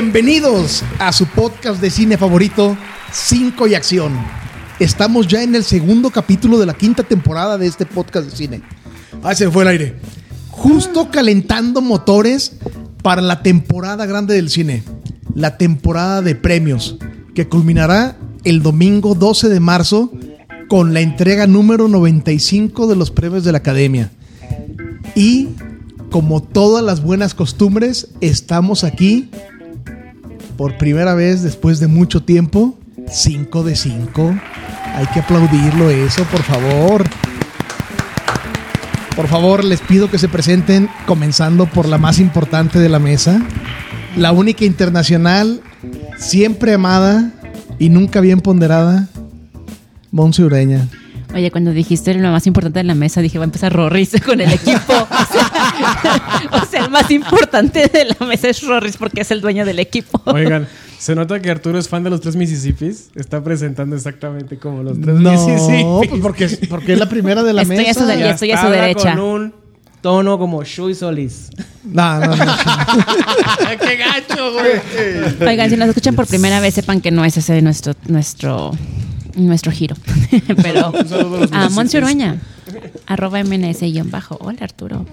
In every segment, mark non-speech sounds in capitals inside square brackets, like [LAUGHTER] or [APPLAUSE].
Bienvenidos a su podcast de cine favorito, 5 y Acción. Estamos ya en el segundo capítulo de la quinta temporada de este podcast de cine. Ah, se fue el aire. Justo calentando motores para la temporada grande del cine. La temporada de premios, que culminará el domingo 12 de marzo con la entrega número 95 de los premios de la Academia. Y como todas las buenas costumbres, estamos aquí por primera vez después de mucho tiempo. 5 de 5. Hay que aplaudirlo eso, por favor. Por favor, les pido que se presenten comenzando por la más importante de la mesa. La única internacional, siempre amada y nunca bien ponderada, Monse Ureña. Oye, cuando dijiste lo más importante de la mesa, dije, va a empezar Rorris [LAUGHS] con el equipo. O sea, [LAUGHS] o sea, el más importante de la mesa es Rorris porque es el dueño del equipo. Oigan, se nota que Arturo es fan de los tres Mississippis. Está presentando exactamente como los tres No, Mississippis. pues porque, porque es la primera de la Estoy a su mesa. de- Ya estoy a su derecha. Con un tono como Shui Solis. No, no, no. [LAUGHS] ¡Qué gacho, güey! Oigan, si nos escuchan por primera vez, sepan que no es ese nuestro nuestro nuestro giro. [LAUGHS] Pero a Monse. Urueña, arroba MNS-bajo. Hola, Arturo.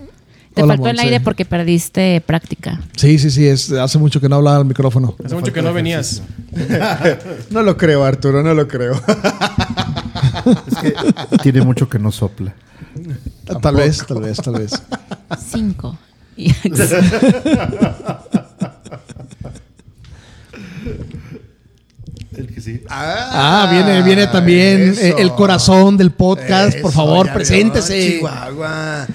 Te Hola, faltó el aire porque perdiste práctica. Sí, sí, sí, es, hace mucho que no hablaba al micrófono. Hace mucho que no venías. [LAUGHS] No lo creo, Arturo, no lo creo. [LAUGHS] Es que tiene mucho que no sopla. Tal vez, tal vez, tal vez. Cinco. El que sí. Ah, viene, viene también eso. eh, el corazón del podcast. Por favor, ya preséntese. vio, Chihuahua.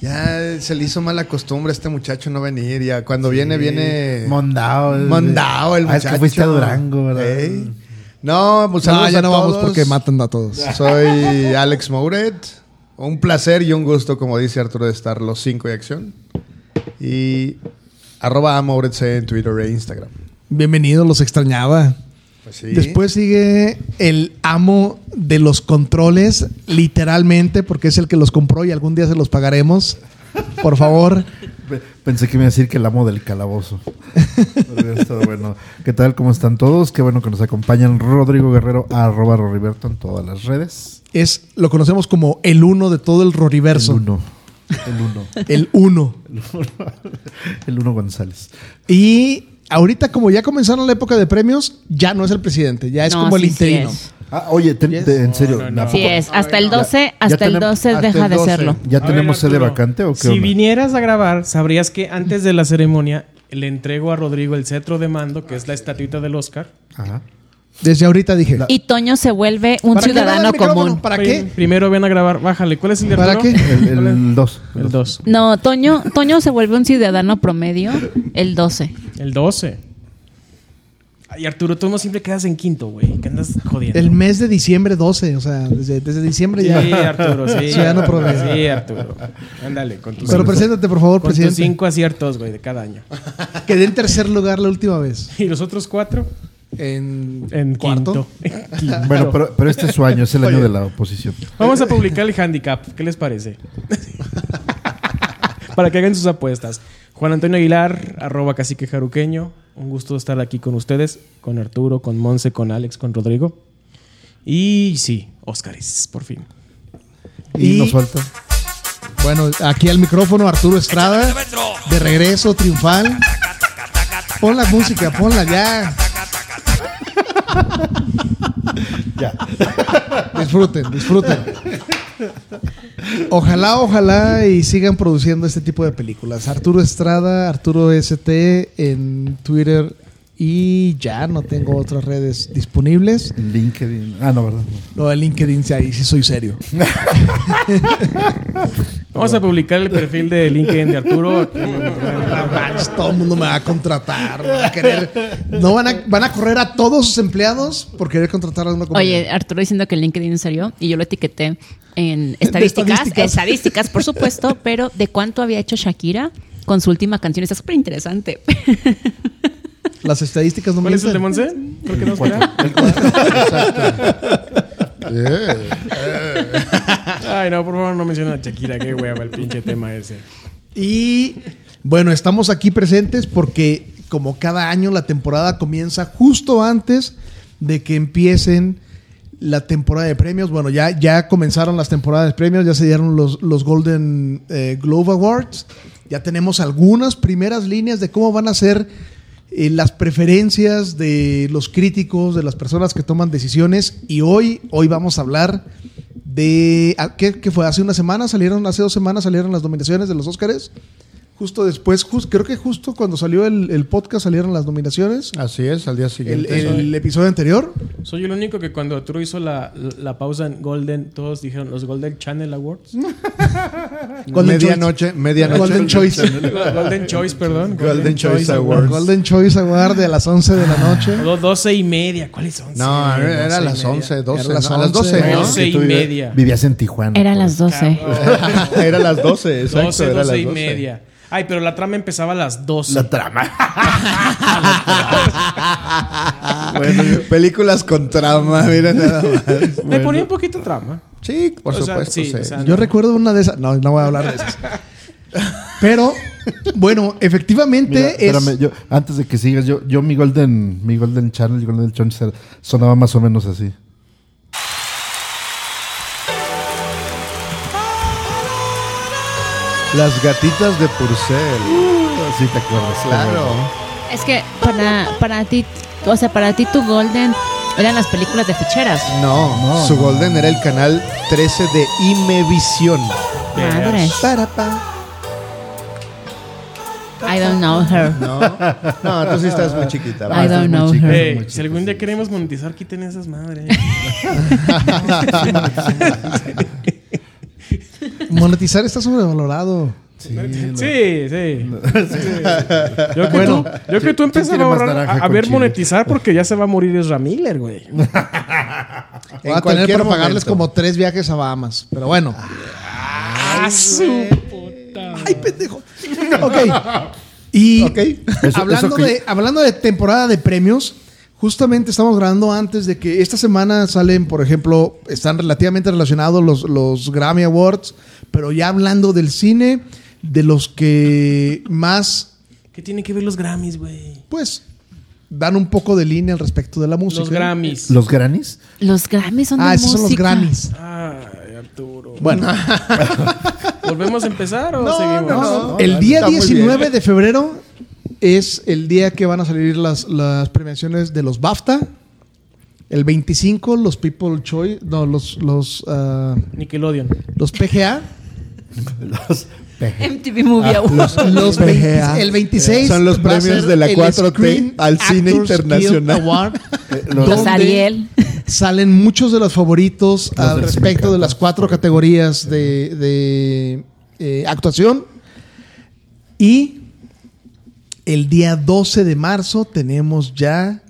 Ya se le hizo mala costumbre a este muchacho no venir. Ya cuando viene, viene. Mondao. el- Mondao el Ah, muchacho. es que fuiste a Durango, ¿verdad? Ey. No, pues No, ya no vamos porque matan a todos. [LAUGHS] Soy Alex Mouret. Un placer y un gusto, como dice Arturo, de estar los cinco de acción. Y arroba a Mouret C en Twitter e Instagram. Bienvenidos, los extrañaba. Pues sí. Después sigue el amo de los controles, literalmente, porque es el que los compró y algún día se los pagaremos. Por favor. Pe- Pensé que me iba a decir que el amo del calabozo. Pero bueno. ¿Qué tal? ¿Cómo están todos? Qué bueno que nos acompañan. Rodrigo Guerrero, arroba Roriberto en todas las redes. Es, lo conocemos como el uno de todo el Roriverso. El uno. El uno. El uno. El uno González. Y ahorita, como ya comenzaron la época de premios, ya no es el presidente, ya es No, como el sí, interino. Ah, oye, ten- Yes. te- en serio. No, no, no. ¿a Sí es, hasta el 12, ya hasta el tenem- 12 hasta deja el de 12. serlo. ¿Ya A tenemos sede vacante o qué Si onda? vinieras a grabar, sabrías que antes de la ceremonia le entrego a Rodrigo el cetro de mando, que es la estatuita del Oscar. Ajá. Desde ahorita dije. Y Toño se vuelve un ¿Para qué ciudadano común. ¿Para qué? Primero ven a grabar. Bájale. ¿Cuál es el de ¿Para qué? El, el dos. El 2. No, Toño, Toño se vuelve un ciudadano promedio el 12. El 12. Y Arturo, tú no siempre quedas en quinto, güey. Que andas jodiendo. El mes de diciembre 12, o sea, desde, desde diciembre ya. Sí, Arturo, sí. Ciudadano promedio. Sí, Arturo. Ándale, con tus, Pero preséntate, por favor, con tus presidente. cinco aciertos, güey, de cada año. Quedé en tercer lugar la última vez. [LAUGHS] ¿Y los otros cuatro? En, En cuarto. quinto. En [LAUGHS] quinto. Bueno, pero, pero este es su año, es el año de la oposición. Vamos a publicar el handicap. ¿Qué les parece? [LAUGHS] Para que hagan sus apuestas. Juan Antonio Aguilar, arroba cacique jaruqueño. Un gusto estar aquí con ustedes, con Arturo, con Monse, con Alex, con Rodrigo. Y sí, Óscares, por fin. Y, Y- nos falta. Bueno, aquí al micrófono Arturo Estrada, de regreso, triunfal. Pon la música, ponla ya. [LAUGHS] Ya. Disfruten, disfruten. Ojalá, ojalá y sigan produciendo este tipo de películas. Arturo Estrada, Arturo ST en Twitter y ya no tengo otras redes disponibles. En LinkedIn. Ah, no, ¿verdad? No. No, en LinkedIn sí, ahí sí soy serio. [LAUGHS] Vamos a publicar el perfil de LinkedIn de Arturo. Todo el mundo me va a contratar, van a querer, no van a, van a correr a todos sus empleados por querer contratar a uno como Oye. Arturo diciendo que el LinkedIn en serio, y yo lo etiqueté en estadísticas, estadísticas. estadísticas, por supuesto, pero de cuánto había hecho Shakira con su última canción. Está súper interesante. [LAUGHS] Las estadísticas no me ¿Cuál es el de. Monse? ¿Por qué no espera? Eh, Ay, no, por favor, no mencionen a Shakira. Qué hueva el pinche tema ese. Y bueno, estamos aquí presentes porque como cada año la temporada comienza justo antes de que empiecen la temporada de premios. Bueno, ya, ya comenzaron las temporadas de premios, ya se dieron los, los Golden eh, Globe Awards. Ya tenemos algunas primeras líneas de cómo van a ser eh, las preferencias de los críticos, de las personas que toman decisiones. Y hoy, hoy vamos a hablar de. ah, ¿Qué, qué fue? Hace una semana salieron, hace dos semanas salieron las nominaciones de los Óscares. Justo después, jus- creo que justo cuando salió el, el podcast salieron las nominaciones. Así es, al día El, siguiente. el episodio anterior. Soy el único que cuando Arturo hizo la, la pausa en Golden, todos dijeron los Golden Channel Awards. [LAUGHS] Golden medianoche, medianoche. Golden Choice. [LAUGHS] Golden Choice, perdón. Golden Choice Awards. Golden Choice Award de las 11 de la noche. Do- 12 y media. ¿Cuáles son? No, era 12 a y las media. 11, 12. Era las ¿no? A las 11, 12, ¿no? 12 y media. Vivías en Tijuana. Era pues. las 12. [LAUGHS] era las 12, exacto. 12, era 12 las y 12. media. Ay, pero la trama empezaba a las 12. La trama. [LAUGHS] Bueno, películas con trama, mira nada más. Me ponía un poquito trama. Sí, por O sea, supuesto. sí, sí. o sea, Yo recuerdo una de esas. No, no voy a hablar de esas. Pero, bueno, efectivamente Mira, es. espérame, yo, antes de que sigas, yo, yo mi Golden, mi Golden Channel, mi Golden Channel sonaba más o menos así. Las gatitas de Purcell. Sí, te acuerdas. Claro. Es que para, para ti, o sea, para ti tu Golden eran las películas de ficheras. No, No, su no. Golden era el canal 13 de Imevisión. Madre. Para, pa. I don't know her. No, no, tú sí estás muy chiquita. I don't know chica. her. Si algún día queremos monetizar, quiten esas madres. [LAUGHS] [LAUGHS] Monetizar está sobrevalorado. Sí, Sí, sí. [LAUGHS] Yo que Bueno, tú, yo que tú empiezas a, ahorrar- a, ver chile? monetizar porque ya se va a morir Ezra Miller, güey. [LAUGHS] En a tener para pagarles momento. como tres viajes a Bahamas. Pero bueno. ¡Ah, su puta! ¡Ay, pendejo! Ok. [LAUGHS] Y Ok. Eso- hablando, eso que- de, hablando de temporada de premios, justamente estamos grabando antes de que esta semana salen, por ejemplo, están relativamente relacionados los, los Grammy Awards, pero ya hablando del cine, de los que más, ¿Qué tiene que ver los Grammys, güey? pues, dan un poco de línea al respecto de la música. Los Grammys. ¿Los Grammys? Los Grammys son de Ah, esos son los. Grammys. Ay, Arturo. Bueno, [LAUGHS] ¿Volvemos a empezar o No, seguimos? no, no. el día está muy 19 bien. de febrero es el día que van a salir las, las premiaciones de los BAFTA. El 25, los People Choice, no, los, los, ah, Nickelodeon. los PGA. Los MTV Movie Awards. Los PGA. 20 el 26 Son los premios de la el 4T Screen al cine Actors internacional. Award, los- [LAUGHS] Los donde Ariel. Salen muchos de los favoritos Los al respecto de las cuatro categorías de, de, eh, actuación. Y el día 12 de marzo tenemos ya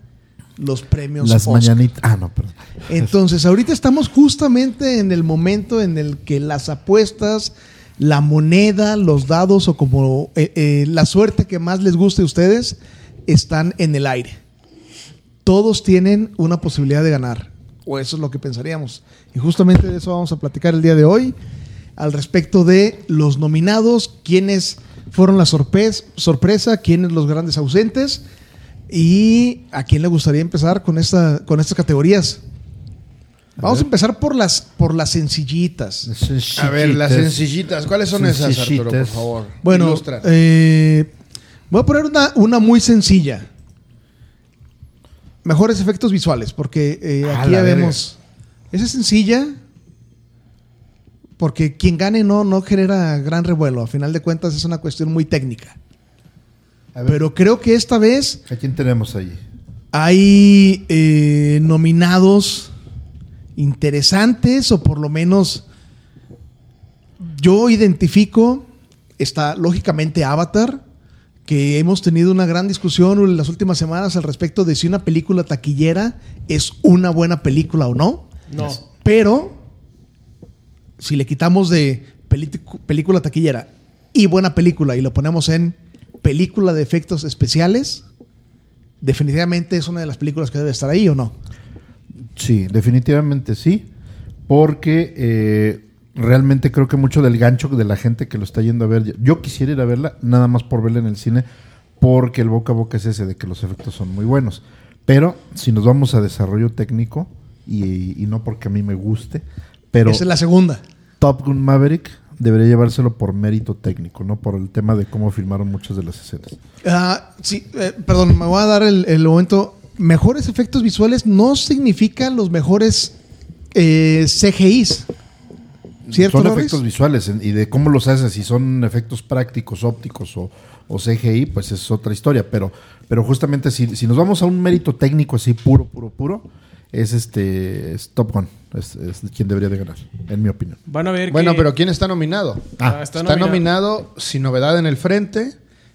los premios las mañanitas. Ah, no, perdón. Entonces, ahorita estamos justamente en el momento en el que las apuestas, la moneda, los dados o como eh, eh, la suerte que más les guste a ustedes están en el aire. Todos tienen una posibilidad de ganar, o eso es lo que pensaríamos. Y justamente de eso vamos a platicar el día de hoy, al respecto de los nominados, quiénes fueron la sorpres- sorpresa, quiénes los grandes ausentes y a quién le gustaría empezar con, esta, con estas categorías. Vamos a empezar por las, por las sencillitas. A ver, las Sencillitas. ¿Cuáles son esas, Arturo, por favor? Bueno, eh, voy a poner una, una muy sencilla. Mejores efectos visuales, porque eh, aquí ya verga. vemos. Esa es sencilla, porque quien gane no, no genera gran revuelo. A final de cuentas es una cuestión muy técnica. A ver, Pero creo que esta vez ¿a quién tenemos ahí? hay eh, nominados interesantes o por lo menos yo identifico está lógicamente Avatar que hemos tenido una gran discusión en las últimas semanas al respecto de si una película taquillera es una buena película o no No. pero si le quitamos de película taquillera y buena película y lo ponemos en película de efectos especiales, definitivamente es una de las películas que debe estar ahí o no. Sí, definitivamente sí. Porque eh, realmente creo que mucho del gancho de la gente que lo está yendo a ver. Yo quisiera ir a verla, nada más por verla en el cine. porque el boca a boca es ese de que los efectos son muy buenos. Pero si nos vamos a desarrollo técnico, y, y no porque a mí me guste, pero Esa es la segunda. Top Gun Maverick debería llevárselo por mérito técnico, no por el tema de cómo filmaron muchas de las escenas. Ah, sí, eh, perdón, me voy a dar el, el momento. Mejores efectos visuales no significan los mejores eh, CGIs. ¿Cierto, son efectos visuales y de cómo los haces, si son efectos prácticos, ópticos o, o CGI, pues es otra historia. Pero, pero justamente si, si nos vamos a un mérito técnico así puro, puro, puro, es este es Top Gun, es, es quien debería de ganar, en mi opinión. Van a ver Bueno, que- pero ¿quién está nominado? Ah, está, está nominado. Sin Novedad en el Frente.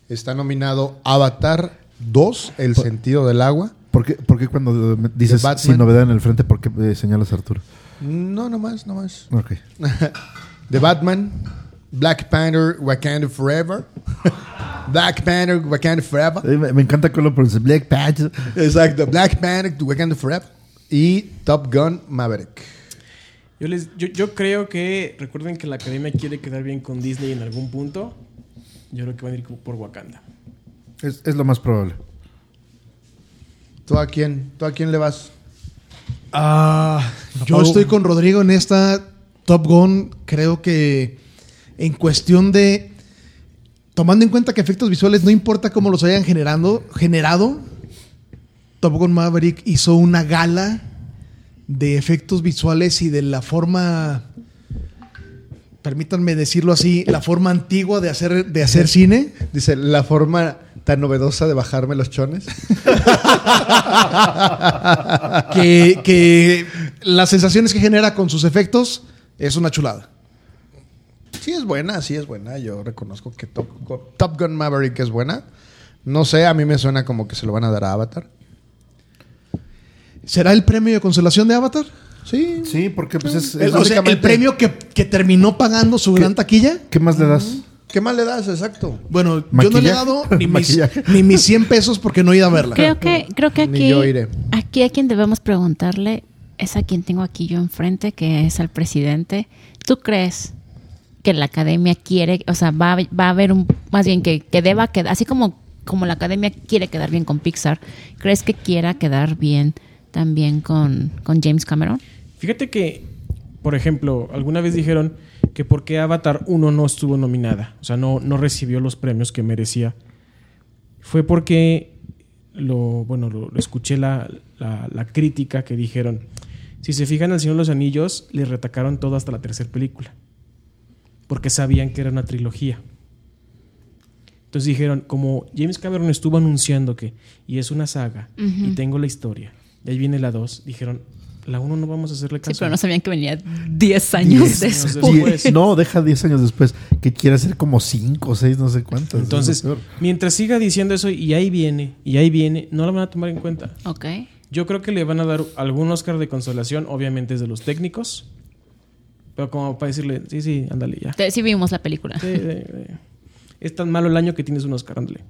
Está nominado Avatar 2, El Sentido del Agua. ¿Por qué, por qué cuando me dices Batman. sin novedad en el frente, por qué eh, señalas a Arturo? No, no más, no más. Ok. [LAUGHS] The Batman, Black Panther, Wakanda Forever. [LAUGHS] Black Panther, Wakanda Forever. Me, me encanta que lo pronuncias Black Panther. Exacto. Black Panther, Wakanda Forever. Y Top Gun Maverick. Yo, les, yo, yo creo que, recuerden que la academia quiere quedar bien con Disney en algún punto. Yo creo que van a ir por Wakanda. Es, es lo más probable. ¿Tú a quién? ¿Tú a quién le vas? Ah, yo estoy con Rodrigo en esta Top Gun. Creo que en cuestión de. Tomando en cuenta que efectos visuales no importa cómo los hayan generando, generado, Top Gun Maverick hizo una gala de efectos visuales y de la forma, permítanme decirlo así, la forma antigua de hacer, de hacer cine. Dice, la forma tan novedosa de bajarme los chones. [LAUGHS] que, que las sensaciones que genera con sus efectos es una chulada. Sí es buena, sí es buena. Yo reconozco que Top Gun, Top Gun Maverick es buena. No sé, a mí me suena como que se lo van a dar a Avatar. ¿Será el premio de consolación de Avatar? Sí. Sí, porque pues es... El, es- o sea, el premio que, que terminó pagando su gran taquilla. ¿Qué más le das? ¿Qué más le das? Exacto. Bueno, yo no le he dado [LAUGHS] ni mis, ni mis 100 pesos porque no he ido a verla. Creo que, creo que aquí, yo iré. aquí a quien debemos preguntarle es a quien tengo aquí yo enfrente, que es al presidente. ¿Tú crees que la academia quiere, o sea, va, a- va a haber un, más bien que, que deba quedar, así como, como la academia quiere quedar bien con Pixar, ¿crees que quiera quedar bien también con, con James Cameron? Fíjate que, por ejemplo, alguna vez dijeron que por qué Avatar 1 no estuvo nominada, o sea, no, no recibió los premios que merecía. Fue porque lo, bueno, lo, lo escuché la, la- la crítica que dijeron. Si se fijan, El Señor de los Anillos le retacaron todo hasta la tercera película. Porque sabían que era una trilogía. Entonces dijeron, como James Cameron estuvo anunciando que, y es una saga, y tengo la historia, y ahí viene la 2, dijeron, la 1 no vamos a hacerle caso. Sí, pero no sabían que venía 10 años Diez años después. no, deja 10 años después. Que quiere hacer como 5 o 6, no sé cuántas. Entonces, mientras siga diciendo eso y ahí viene, y ahí viene, no la van a tomar en cuenta. Ok. Yo creo que le van a dar algún Oscar de consolación, obviamente es de los técnicos, pero como para decirle, sí, sí, ándale ya. Sí vimos la película. Sí, sí, sí. Es tan malo el año que tienes un Oscar, ándale.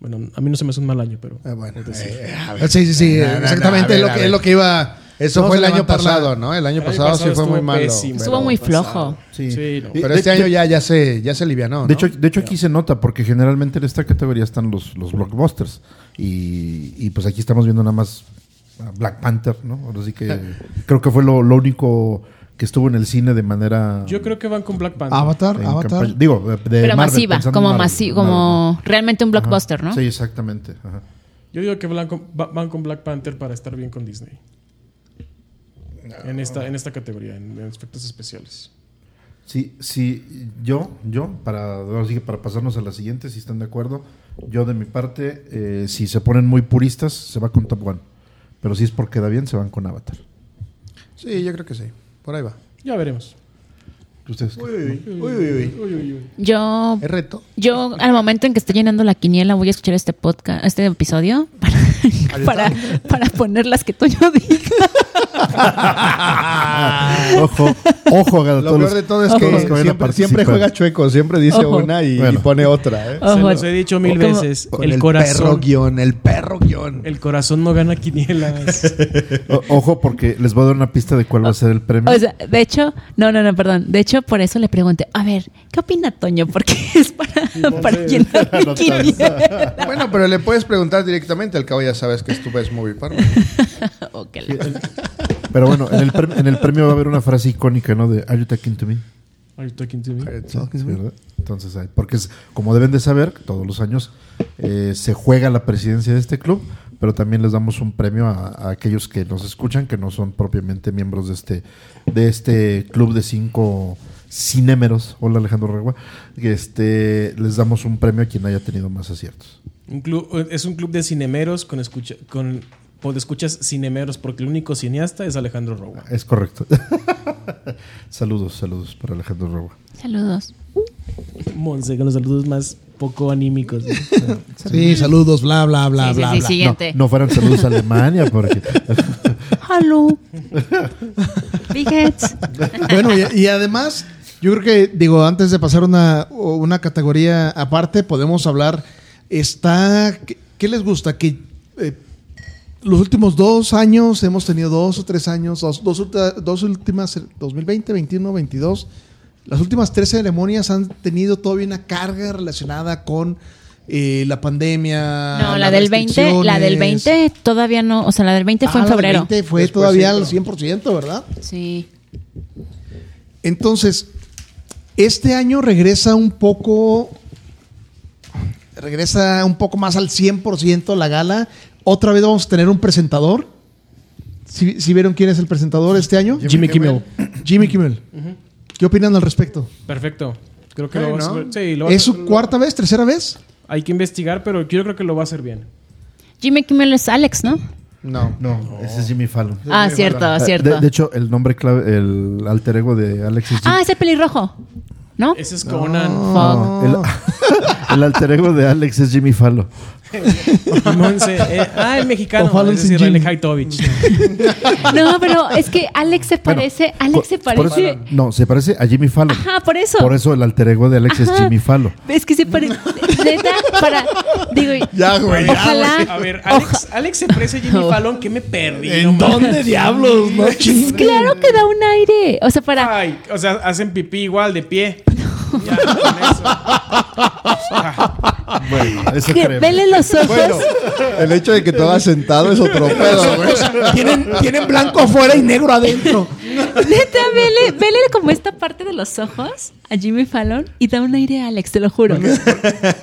Bueno, a mí no se me hace un mal año, pero... Eh, bueno, decir. eh, a ver. Sí, sí, sí, No, no, no, exactamente ver, es, lo que, es lo que iba. Eso fue el año la- pasado, ¿no? El año El año pasado, sí fue muy malo. pésimo. Estuvo Pero muy flojo. Sí. Sí, Pero de- este año ya, ya se, ya se alivianó, ¿no? De hecho, de hecho aquí se nota porque generalmente en esta categoría están los, los blockbusters y, y, pues aquí estamos viendo nada más Black Panther, ¿no? Ahora sí que [LAUGHS] creo que fue lo, lo único que estuvo en el cine de manera Yo creo que van con Black Panther. Avatar, en Avatar. campaña- digo de, de Pero Marvel, masiva, como Marvel, masi- como realmente un Ajá. blockbuster, ¿no? Sí, exactamente. ajá. Yo digo que van con, va- van con Black Panther para estar bien con Disney. En esta, en esta categoría, en, en efectos especiales. Sí, sí, yo, yo, para, para pasarnos a la siguiente, si están de acuerdo, yo de mi parte, eh, si se ponen muy puristas, se va con Top One. Pero si es porque queda bien, se van con Avatar. Sí, yo creo que sí. Por ahí va. Ya veremos. ¿Ustedes qué? Uy, uy, uy. Yo, Es reto. yo al momento en que esté llenando la quiniela voy a escuchar este podcast, este episodio para, para, para poner las que Toño diga. [LAUGHS] ojo, ojo, Lo todos peor los- de todo es que siempre, juega chueco. Siempre dice Ojo. una y, Bueno. y pone otra. ¿eh? Se Ojo. los he dicho mil Como- veces. Con El, el, perro guion, el perro guion. El corazón no gana quinielas. [LAUGHS] O- Ojo, porque les voy a dar una pista de cuál va a ser el premio. O sea, de hecho, no, no, no, perdón. De hecho, hecho, por eso le pregunté, a ver, ¿qué opina Toño? Porque [LAUGHS] es para, para llenar mi quiniela. Bueno, pero le puedes preguntar directamente. Al cabo ya sabes que es tu best movie partner. [LAUGHS] Ok, la- Pero bueno, en el, en el premio va a haber una frase icónica, ¿no? De Are you talking to me? Are you talking to me? ¿verdad? Entonces, ahí- porque es, como deben de saber, todos los años eh, se juega la presidencia de este club, pero también les damos un premio a, a aquellos que nos escuchan, que no son propiamente miembros de este, de este club de cinco cinémeros. Hola Alejandro Regua. Que este, les damos un premio a quien haya tenido más aciertos. Un club, es un club de cinemeros con escucha, con escuchas cinemeros, porque el único cineasta es Alejandro Roa. Es correcto. [LAUGHS] saludos, saludos para Alejandro Regua. Saludos. Monse, con los saludos más poco anímicos. [LAUGHS] Sí, saludos, bla, bla, bla, sí, sí, bla, sí, bla. siguiente. No fueran saludos a Alemania, porque [LAUGHS] heads. Bueno, y, y además, yo creo que, digo, antes de pasar una, una categoría aparte, podemos hablar. Está. ¿Qué, qué les gusta? Que eh, los últimos dos años hemos tenido dos o tres años, dos, dos, dos últimas, 2020, 21, 22. Las últimas tres ceremonias han tenido todavía una carga relacionada con eh, la pandemia. No, la del 20, la del restricciones. 20 todavía no, o sea, la del 20 fue Ah, en la del febrero. 20 fue Después todavía al sí, 100%, ¿verdad? Sí. Entonces, este año regresa un poco. Regresa un poco más al 100% la gala. Otra vez vamos a tener un presentador. ¿Sí, sí vieron quién es el presentador este año? Jimmy Kimmel. Jimmy Kimmel. ¿Qué opinan al respecto? Perfecto. Creo que lo va a ¿no? hacer. Sí, lo va a ¿Es su cuarta vez, tercera vez? Hay que investigar, pero yo creo que lo va a hacer bien. Jimmy Kimmel es Alex, ¿no? No. no, ese es Jimmy Fallon. Ah, cierto, cierto. De, de hecho, el nombre clave, el alter ego de Alex es Jim- ah, es el pelirrojo. ¿No? Ese es Conan. Fuck. el, [LAUGHS] el alter ego de Alex es Jimmy Fallon. [LAUGHS] Monse, eh, ah, el mexicano. O Fallon Es decir, sin Riley Jim. Haitovich. [LAUGHS] No, pero es que Alex se parece, Alex se eso- parece. no, se parece a Jimmy Fallon. Ajá, por eso. Por eso el alter ego de Alex es. Jimmy Fallon. Es que se parece. Neta, para. Digo, Ya, güey, ya. A ver, Alex, Alex se parece a Jimmy Fallon. ¿Qué me perdí? no ¿En mames. dónde diablos? No chingues. Claro que da un aire. O sea, para. Ay, o sea, hacen pipí igual de pie. Ya, con eso. Ah, Bueno, eso que- creo. vele los ojos. Bueno, el hecho de que te hagas sentado es otro pedo, güey. tienen, tienen blanco afuera y negro adentro. [LAUGHS] Neta, vele, vele como esta parte de los ojos a Jimmy Fallon y da un aire a Alex, te lo juro.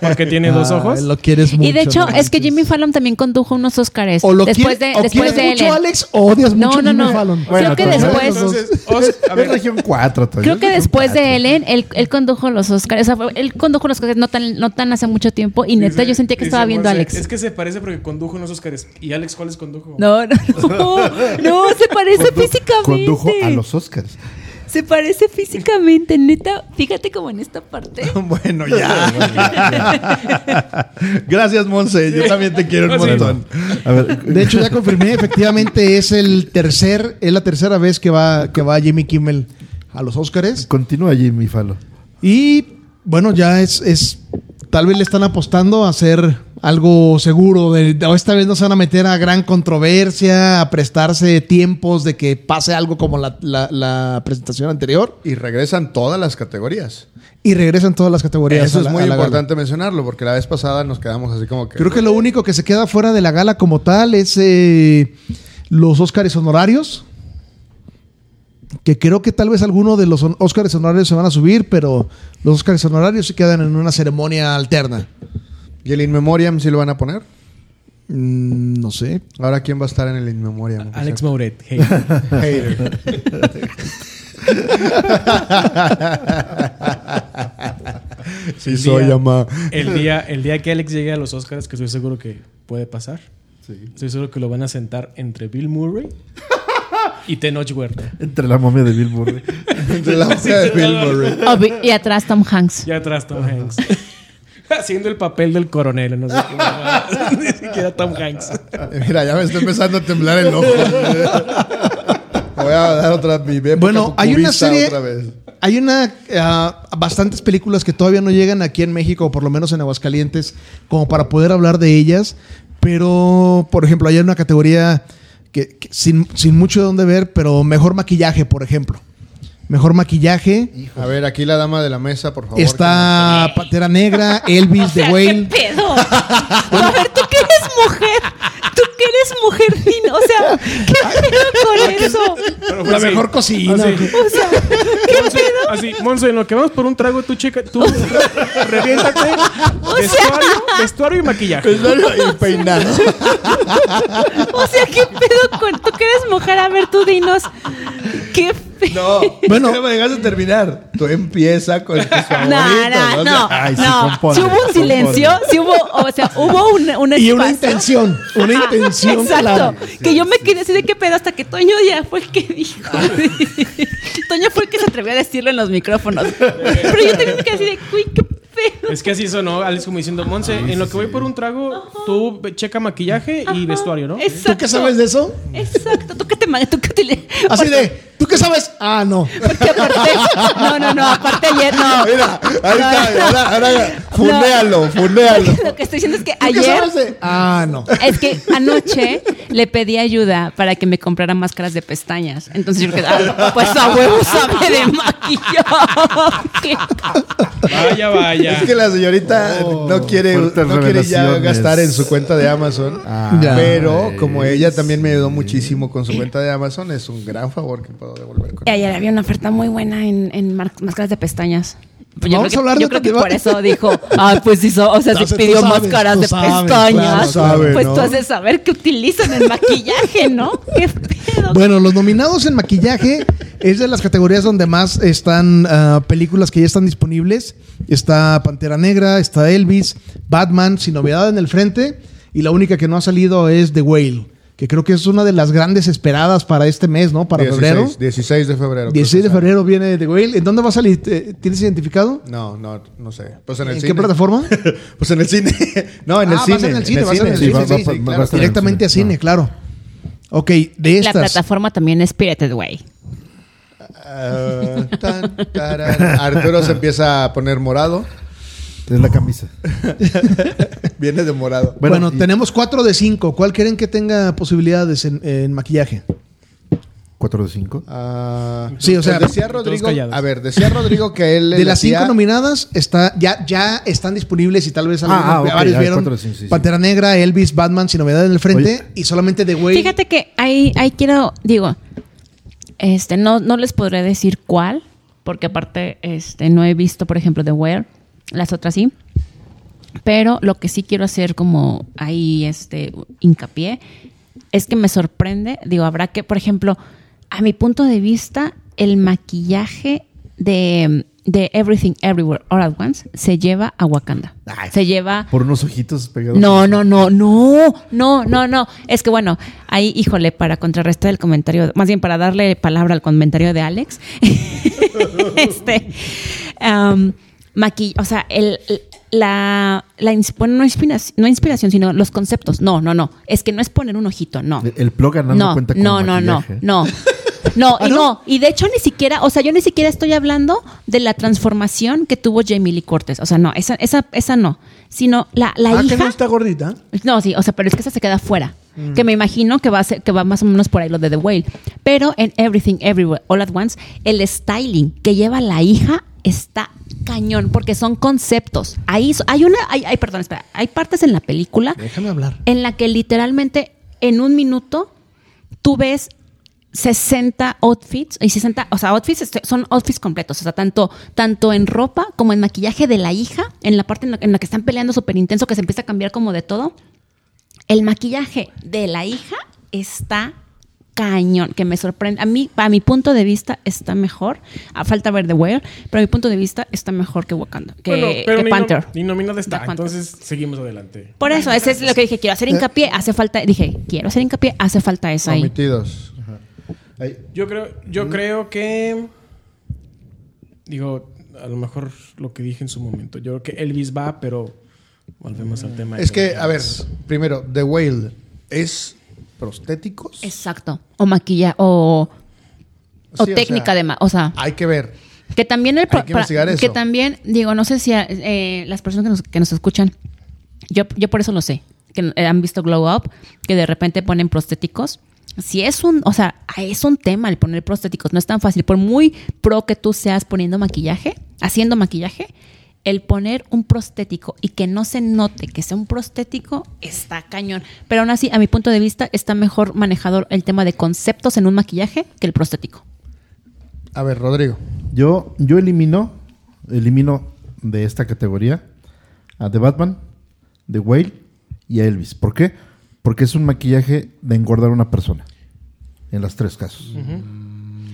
Porque tiene dos Ah, ojos. Lo quieres mucho. y de hecho, ¿no? es que Jimmy Fallon también condujo unos Oscars O lo después quieres, de, o después quieres de mucho Ellen. Alex o odias No, mucho no, Jimmy no. Fallon. Creo que después- Entonces, [LAUGHS] Os- a ver, región 4. Creo que después de Ellen, él, él condujo los Oscars. O sea, él condujo los Oscars no tan, no tan hace mucho tiempo. Y neta, dice- yo sentía que dice estaba viendo a Alex. Es que se parece porque condujo unos Oscars. ¿Y Alex cuáles condujo? No, no, [LAUGHS] no. No, se parece físicamente. Condujo a los Oscars. Se parece físicamente, neta. Fíjate como en esta parte. [LAUGHS] Bueno, ya. [LAUGHS] Gracias, Monse. Yo también te quiero un montón. A ver, De hecho, ya confirmé, efectivamente es el tercer, es la tercera vez que va, que va Jimmy Kimmel a los Oscars. continúa Jimmy Fallon. Y bueno, ya es, es tal vez le están apostando a hacer algo seguro. De, esta vez no se van a meter a gran controversia, a prestarse tiempos de que pase algo como la, la- la presentación anterior. Y regresan todas las categorías. Y regresan todas las categorías. Eso es muy gala. importante mencionarlo, porque la vez pasada nos quedamos así como que. Creo que lo único que se queda fuera de la gala como tal es eh, los Óscares honorarios. Que creo que tal vez alguno de los Óscares honorarios se van a subir, pero los Óscares honorarios se quedan en una ceremonia alterna. ¿Y el In Memoriam sí lo van a poner? Mm, no sé. Ahora, ¿quién va a estar en el In Memoriam? Alex Mouret. Hey. Hater. sí, El soy día- ama. El día, el día que Alex llegue a los Oscars, que estoy seguro que puede pasar. Estoy seguro que lo van a sentar entre Bill Murray y Tenoch Huerta. Entre la momia de Bill Murray. Entre la boca de Bill Murray. Obvi- y atrás Tom Hanks. Y atrás Tom Hanks. [LAUGHS] Haciendo el papel del coronel, no sé qué. [LAUGHS] Ni siquiera Tom Hanks. [LAUGHS] Mira, ya me está empezando a temblar el ojo. Voy a dar otra mi Bueno, hay una serie. otra vez. Hay una ah, bastantes películas que todavía no llegan aquí en México, o por lo menos en Aguascalientes, como para poder hablar de ellas. Pero, por ejemplo, hay una categoría que, que sin, sin mucho de dónde ver, pero mejor maquillaje, por ejemplo. Mejor maquillaje. A ver, aquí la dama de la mesa, por favor. Está Pantera Negra, [LAUGHS] Elvis, O sea, The ¿qué Whale. pedo? A ver, tú que eres mujer, tú que eres mujer, Dino, o sea, ¿qué pedo con eso? La mejor cocina. Así. O sea, ¿qué pedo? Así, Monse, en lo que vamos por un trago, tú checa, tú [LAUGHS] reviéntate. Vestuario, [LAUGHS] vestuario y maquillaje. Y peinado. O sea, ¿qué pedo con tú que eres mujer? A ver, tú dinos, ¿qué pedo? No, [LAUGHS] Bueno. no me dejas de terminar. Tú empieza con tus favoritos. No, no, no, ay, sí, no. compone, Si hubo un compone. silencio, si hubo, o sea, hubo un, un Y una intención, una Ajá, Exacto. que yo me quedé así de qué pedo hasta que Toño ya fue el que dijo. [LAUGHS] Toño fue el que se atrevió a decirlo en los micrófonos. Pero yo también me quedé así de, uy, qué pedo. Es que así sonó Alex como diciendo, Monse, en lo que voy por un trago, tú checa maquillaje y vestuario, ¿no? Exacto. ¿Tú qué sabes de eso? Exacto. ¿Tú qué te tú qué te Así de, ¿tú qué sabes? Ah, no. Porque aparte, no, no, no, aparte ayer no. Mira, ahí No, está. no. Ahora, ahora, fundéalo, fundéalo. Lo que estoy diciendo es que ¿Tú qué ayer sabes de? Ah, no. Es que anoche le pedí ayuda para que me comprara máscaras de pestañas. Entonces yo quedé, ah, pues a huevo sabe de maquillaje. Vaya, vaya. Es que la señorita no quiere, no quiere ya gastar en su cuenta de Amazon. Ah, pero como ella también me ayudó muchísimo con su cuenta de Amazon, es un gran favor que puedo devolver con Y ayer había una oferta muy buena en, en máscaras de pestañas. Pues Yo Vamos creo a hablar que, de yo creo que por eso [LAUGHS] dijo, ah, pues hizo, o sea, se pidió sabes, máscaras de sabes, pestañas. claro, pues ¿no? tú de saber qué utilizan en maquillaje, ¿no? [LAUGHS] ¿Qué pedo? Bueno, los nominados en maquillaje es de las categorías donde más están ah, películas que ya están disponibles. Está Pantera Negra, está Elvis, Batman, sin novedad en el frente. Y la única que no ha salido es The Whale, que creo que es una de las grandes esperadas para este mes, ¿no? Para 16, febrero. 16 de febrero. creo 16 de sale. febrero viene The Whale. ¿En dónde va a salir? ¿Te- ¿Tienes identificado? No, no, no sé. Pues en el ¿En cine. qué plataforma? [LAUGHS] pues en el cine. [LAUGHS] no, en el Ah, va a cine. ser en el cine, va a ser en el cine, sí, va- claro. el Directamente a cine. claro. Ok, de La estas. plataforma también es Spirited Way. Ah, tan, taran. Arturo se empieza a poner morado. Es la camisa. [LAUGHS] Viene de morado. Bueno, Bueno, y- tenemos 4 de 5. ¿Cuál creen que tenga posibilidades en, en maquillaje? 4 de 5. Ah, Sí, o sea, pues decía Rodrigo. A ver, decía Rodrigo que él. De las decía- cinco nominadas, está, ya, ya están disponibles y tal vez algunos, ah, ok, varios hay vieron cuatro de cinco, sí, sí. Pantera Negra, Elvis, Batman, sin novedad en el frente Oye. y solamente The Way. Fíjate que ahí, ahí quiero, digo, este, no, no les podré decir cuál, porque aparte, este, no he visto, por ejemplo, The Where, las otras sí. Pero lo que sí quiero hacer como ahí, este, hincapié, es que me sorprende, digo, habrá que, por ejemplo, a mi punto de vista, el maquillaje de, de Everything Everywhere All at Once se lleva a Wakanda. Ay. Se lleva Por unos ojitos pegados. no, no, no, no, no, no, no. Es que bueno, ahí, híjole, para contrarrestar el comentario, más bien para darle palabra al comentario de Alex, [LAUGHS] este, maqui- o sea, el, la, la ins- bueno, no, inspiración, no inspiración, sino los conceptos. No, no, no. Es que no es poner un ojito, no. El, plug ganando No, cuenta con no, no, no, maquillaje. no. No, [LAUGHS] ¿Ah, y no? no, y de hecho ni siquiera, o sea, yo ni siquiera estoy hablando de la transformación que tuvo Jamie Lee Cortés. O sea, no, esa, esa, esa no. Sino la, la ah, que hija. no está gordita. No, sí, o sea, pero es que esa se queda fuera. Que me imagino que va a ser, que va más o menos por ahí lo de The Whale. Pero en Everything Everywhere All at Once, el styling que lleva la hija está cañón, porque son conceptos. Ahí hay una, hay, hay- perdón, espera, hay partes en la película Déjame hablar. en la que literalmente en un minuto tú ves 60 outfits y 60, o sea, outfits este, son outfits completos, o sea, tanto, tanto en ropa como en maquillaje de la hija, en la parte en la, en la que están peleando súper intenso, que se empieza a cambiar como de todo. El maquillaje de la hija está cañón, que me sorprende. A mí, a mi punto de vista, está mejor. A falta ver The Whale, pero a mi punto de vista está mejor que Wakanda, que, Bueno, pero que ni, Panther. ni nominada está, entonces seguimos adelante. Por eso, ese es lo que dije, quiero hacer hincapié, hace falta, dije, quiero hacer hincapié, hace falta esa ahí. Omitidos. Yo creo, yo creo que. Digo, a lo mejor lo que dije en su momento. Yo creo que Elvis va, pero volvemos al tema. de Es que, a ver, primero, The Whale es prostéticos. Exacto. O maquilla, o, o Sí, o técnica sea, de ma- o sea, Hay que ver. que también el hay que investigar eso. que también digo, no sé si eh, las personas que nos, que nos escuchan, yo, yo por eso lo sé, que eh, han visto Glow Up, que de repente ponen prostéticos. Si es un, o sea, es un tema el poner prostéticos, no es tan fácil. Por muy pro que tú seas poniendo maquillaje, haciendo maquillaje, el poner un prostético y que no se note que sea un prostético está cañón. Pero aún así, a mi punto de vista, está mejor manejado el tema de conceptos en un maquillaje que el prostético. A ver, Rodrigo. Yo, yo elimino, elimino de esta categoría a The Batman, The Whale y a Elvis. ¿Por qué? Porque es un maquillaje de engordar a una persona. En los tres casos.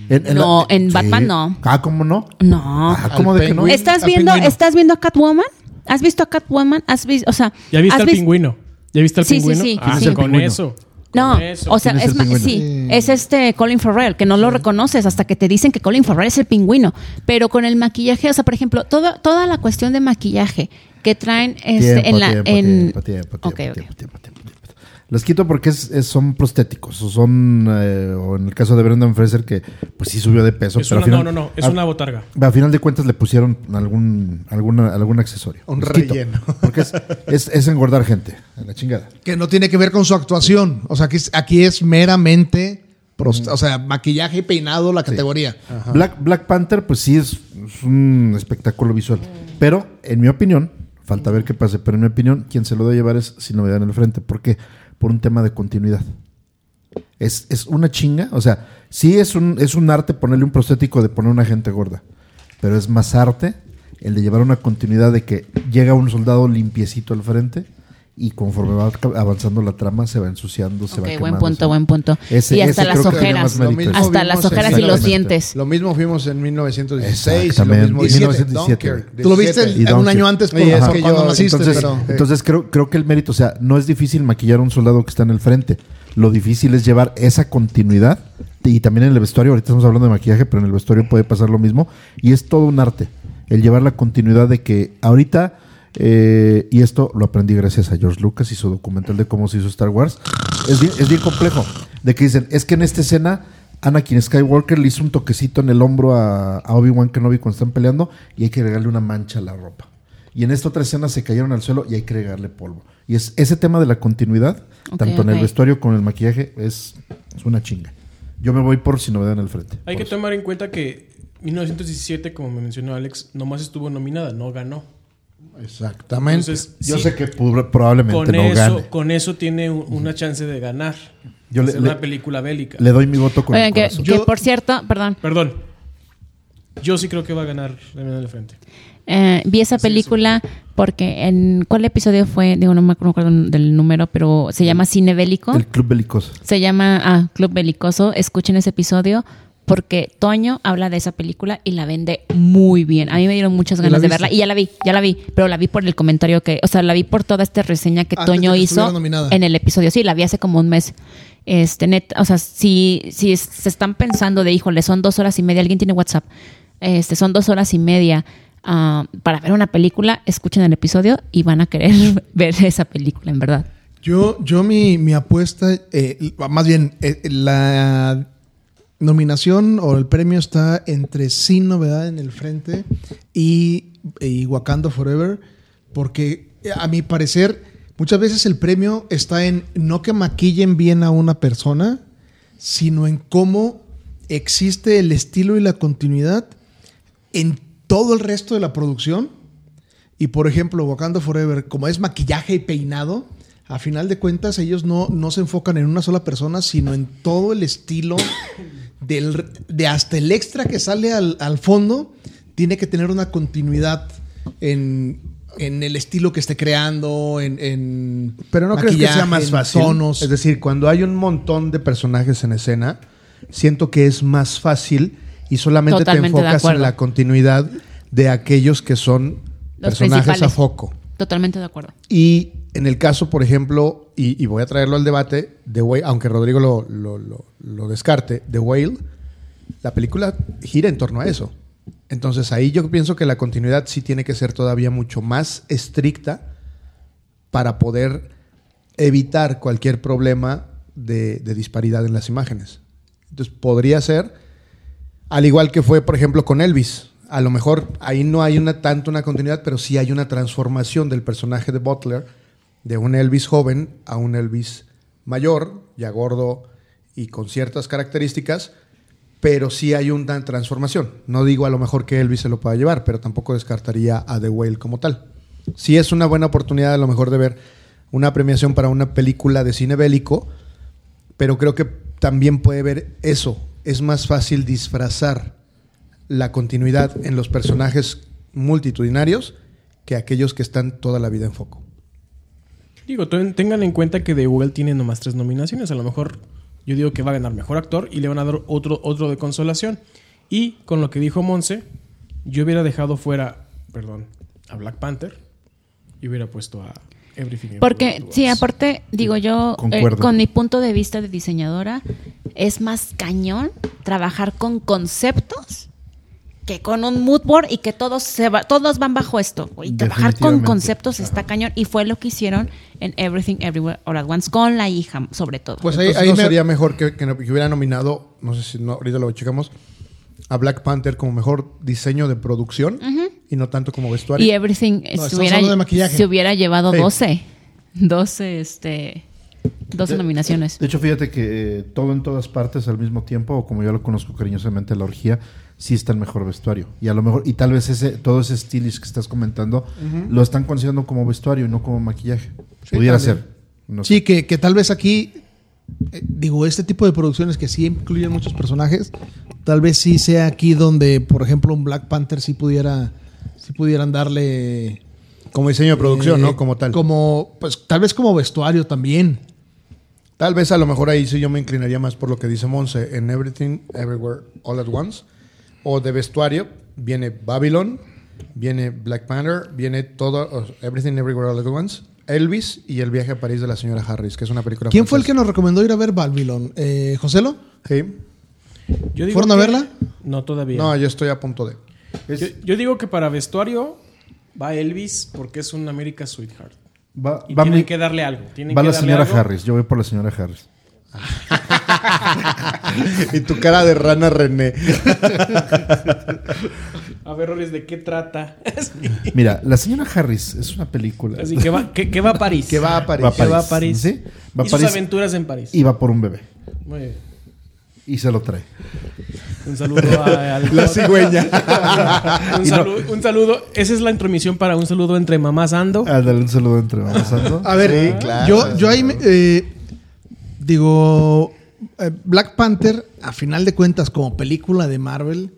En- No, en Batman no. Ah, ¿cómo no? No. Ah, ¿cómo de que no? ¿Estás viendo, pingüino. ¿Estás viendo a Catwoman? ¿Has visto a Catwoman? ¿Has visto, o sea, ¿Ya viste has al pingüino? ¿Ya viste al Sí, sí, pingüino? sí, Ah, sí. con Pingüino. eso. No, con eso. o sea, ¿Quién es es, pingüino? sí, es este Colin Farrell, que no lo reconoces hasta que te dicen que Colin Farrell es el pingüino. Pero con el maquillaje, o sea, por ejemplo, toda, toda la cuestión de maquillaje que traen este, Tiempo, en la... tiempo, en... Las quito porque es- es- son prostéticos. O son, eh, o en el caso de Brendan Fraser, que pues sí subió de peso. Es pero una- al final, no, no, no, es a- una botarga. A final de cuentas le pusieron algún, alguna, algún accesorio. Un Los quito, relleno. Porque es, es, es engordar gente, a la chingada. Que no tiene que ver con su actuación. O sea, aquí es, aquí es meramente, prost- o sea, maquillaje y peinado la categoría. Black, Black Panther, pues sí es, es un espectáculo visual. Pero, en mi opinión, falta ver qué pase, pero en mi opinión, quien se lo debe llevar es Sin Novedad en el Frente. ¿Por qué? Por un tema de continuidad. Es, es una chinga. O sea, sí es un, es un arte ponerle un prostético de poner una gente gorda. Pero es más arte el de llevar una continuidad de que llega un soldado limpiecito al frente y conforme va avanzando la trama se va ensuciando, se va Ok, quemando. buen punto, va- buen punto. Ese- y hasta las ojeras. Hasta las ojeras y los dientes. Lo mismo fuimos en 1916 y lo Exactamente. mismo 1917. Dunkirk, Tú lo viste 17. Y el- un año antes por, Sí, es por que cuando yo- naciste, entonces, pero... entonces creo, creo que el mérito, o sea, no es difícil maquillar a un soldado que está en el frente. Lo difícil es llevar esa continuidad. Y también en el vestuario, ahorita estamos hablando de maquillaje, pero en el vestuario puede pasar lo mismo. Y es todo un arte. El llevar la continuidad de que ahorita, eh, y esto lo aprendí gracias a George Lucas y su documental de cómo se hizo Star Wars, es bien, es bien complejo. De que dicen, es que en esta escena Anakin Skywalker le hizo un toquecito en el hombro a, a Obi-Wan Kenobi cuando están peleando y hay que agregarle una mancha a la ropa. Y en esta otra escena se cayeron al suelo y hay que agregarle polvo. Y es ese tema de la continuidad, tanto en el vestuario como en el maquillaje, es, es una chinga. Yo me voy por sin novedad en el frente. Hay que eso. tomar en cuenta que 1917, como me mencionó Alex, nomás estuvo nominada, no ganó. Exactamente. Entonces, Yo sí, sé que probablemente con no eso, gane. con eso tiene un- una chance de ganar. Yo le- Hacer le- una película bélica. Le doy mi voto con Oigan, el que, corazón. que Yo- por cierto, perdón, Perdón. Yo sí creo que va a ganar del Frente. eh, vi esa película porque en ¿cuál episodio fue? Digo, no me acuerdo del número, pero se llama Cine Bélico. El club belicoso. Se llama ah, Club Belicoso. Escuchen ese episodio porque Toño habla de esa película y la vende muy bien. A mí me dieron muchas ¿Y ganas de verla y ya la vi, ya la vi, pero la vi por el comentario que, o sea, la vi por toda esta reseña que Antes de Toño que hizo en el episodio. Sí, la vi hace como un mes. Este, net, o sea, si, si se están pensando de, híjole, son dos horas y media, alguien tiene WhatsApp, este, son dos horas y media ah, para ver una película, escuchen el episodio y van a querer [LAUGHS] ver esa película, en verdad. Yo, yo mi, mi apuesta, eh, más bien, eh, la nominación o el premio está entre Sin Novedad en el Frente y, y Wakanda Forever, porque eh, a mi parecer, muchas veces el premio está en no que maquillen bien a una persona, sino en cómo existe el estilo y la continuidad en todo el resto de la producción. Y por ejemplo, Wakanda Forever, como es maquillaje y peinado, a final de cuentas ellos no, no se enfocan en una sola persona, sino en todo el estilo del, de hasta el extra que sale al, al fondo, tiene que tener una continuidad en, en el estilo que esté creando, en... en Pero no crees que sea más fácil. tonos. Es decir, cuando hay un montón de personajes en escena, siento que es más fácil y solamente Totalmente te enfocas en la continuidad de aquellos que son Los personajes a foco. Totalmente de acuerdo. Y en el caso, por ejemplo, y, voy a traerlo al debate, aunque Rodrigo lo- lo descarte, The Whale, la película gira en torno a eso. Entonces ahí yo pienso que la continuidad sí tiene que ser todavía mucho más estricta para poder evitar cualquier problema de, de disparidad en las imágenes. Entonces podría ser, al igual que fue, por ejemplo, con Elvis. A lo mejor ahí no hay una tanto una continuidad, pero sí hay una transformación del personaje de Butler de un Elvis joven a un Elvis mayor, ya gordo y con ciertas características, pero sí hay una transformación. No digo a lo mejor que Elvis se lo pueda llevar, pero tampoco descartaría a The Whale como tal. Sí es una buena oportunidad a lo mejor de ver una premiación para una película de cine bélico, pero creo que también puede ver eso. Es más fácil disfrazar la continuidad en los personajes multitudinarios que aquellos que están toda la vida en foco. Digo, ten- tengan en cuenta que The Whale tiene nomás tres nominaciones. A lo mejor yo digo que va a ganar mejor actor y le van a dar otro, otro de consolación. Y con lo que dijo Monse, yo hubiera dejado fuera, perdón, a Black Panther y hubiera puesto a Everything. Porque, sí, aparte, digo yo, eh, con mi punto de vista de diseñadora, es más cañón trabajar con conceptos que con un mood board y que todos se va- todos van bajo esto. Y trabajar con conceptos está cañón y fue lo que hicieron en Everything Everywhere All at Once con la hija, sobre todo. Pues ahí, Entonces, ahí no me- sería mejor que, que no- que hubiera nominado, no sé si no, ahorita lo checamos, a Black Panther como mejor diseño de producción y no tanto como vestuario. y Everything eh, estamos se, hubiera, hablando de maquillaje. se hubiera llevado Sí. 12. 12, este, 12 De- nominaciones. De hecho, fíjate que eh, todo en todas partes al mismo tiempo, o como yo lo conozco cariñosamente, la orgía, sí está el mejor vestuario. Y a lo mejor, y tal vez ese, todo ese stylish que estás comentando, lo están considerando como vestuario y no como maquillaje. Sí, Pudiera también. ser. No sé. Sí, que, que tal vez aquí, eh, digo, este tipo de producciones que sí incluyen muchos personajes, tal vez sí sea aquí donde, por ejemplo, un Black Panther sí pudiera, sí pudieran darle como diseño de producción, eh, ¿no? Como tal. Como, pues tal vez como vestuario también. Tal vez a lo mejor ahí sí yo me inclinaría más por lo que dice Monse en Everything, Everywhere, All at Once. O de vestuario viene Babylon, viene Black Panther, viene todo, Everything, Everywhere, All at Once. Elvis y El viaje a París de la señora Harris, que es una película ¿Quién fue el que nos recomendó ir a ver Babylon? Eh, ¿Joselo? Sí. Yo digo ¿Fueron a verla? No, todavía. No, yo estoy a punto de. yo, yo digo que para vestuario va Elvis porque es un America Sweetheart. Va, Y va tienen mi- que darle algo. Tienen va que la darle señora algo. Harris. Yo voy por la señora Harris. [LAUGHS] y tu cara de rana René. A ver, Roles, ¿de qué trata? [LAUGHS] Sí. Mira, la señora Harris es una película. Así que va, que, que va a París. Que va a París. Va a Que va a París. París. ¿Sí? Va a y París. sus aventuras en París. Y va por un bebé. Muy bien. Y se lo trae. Un saludo a, al- La cigüeña. [LAUGHS] un, saludo, un saludo. Esa es la intromisión para un saludo entre mamá Sando. Ah, dale un saludo entre mamá Santo. A ver, Sí, claro. yo, yo ahí me- eh, digo, eh, Black Panther, a final de cuentas, como película de Marvel,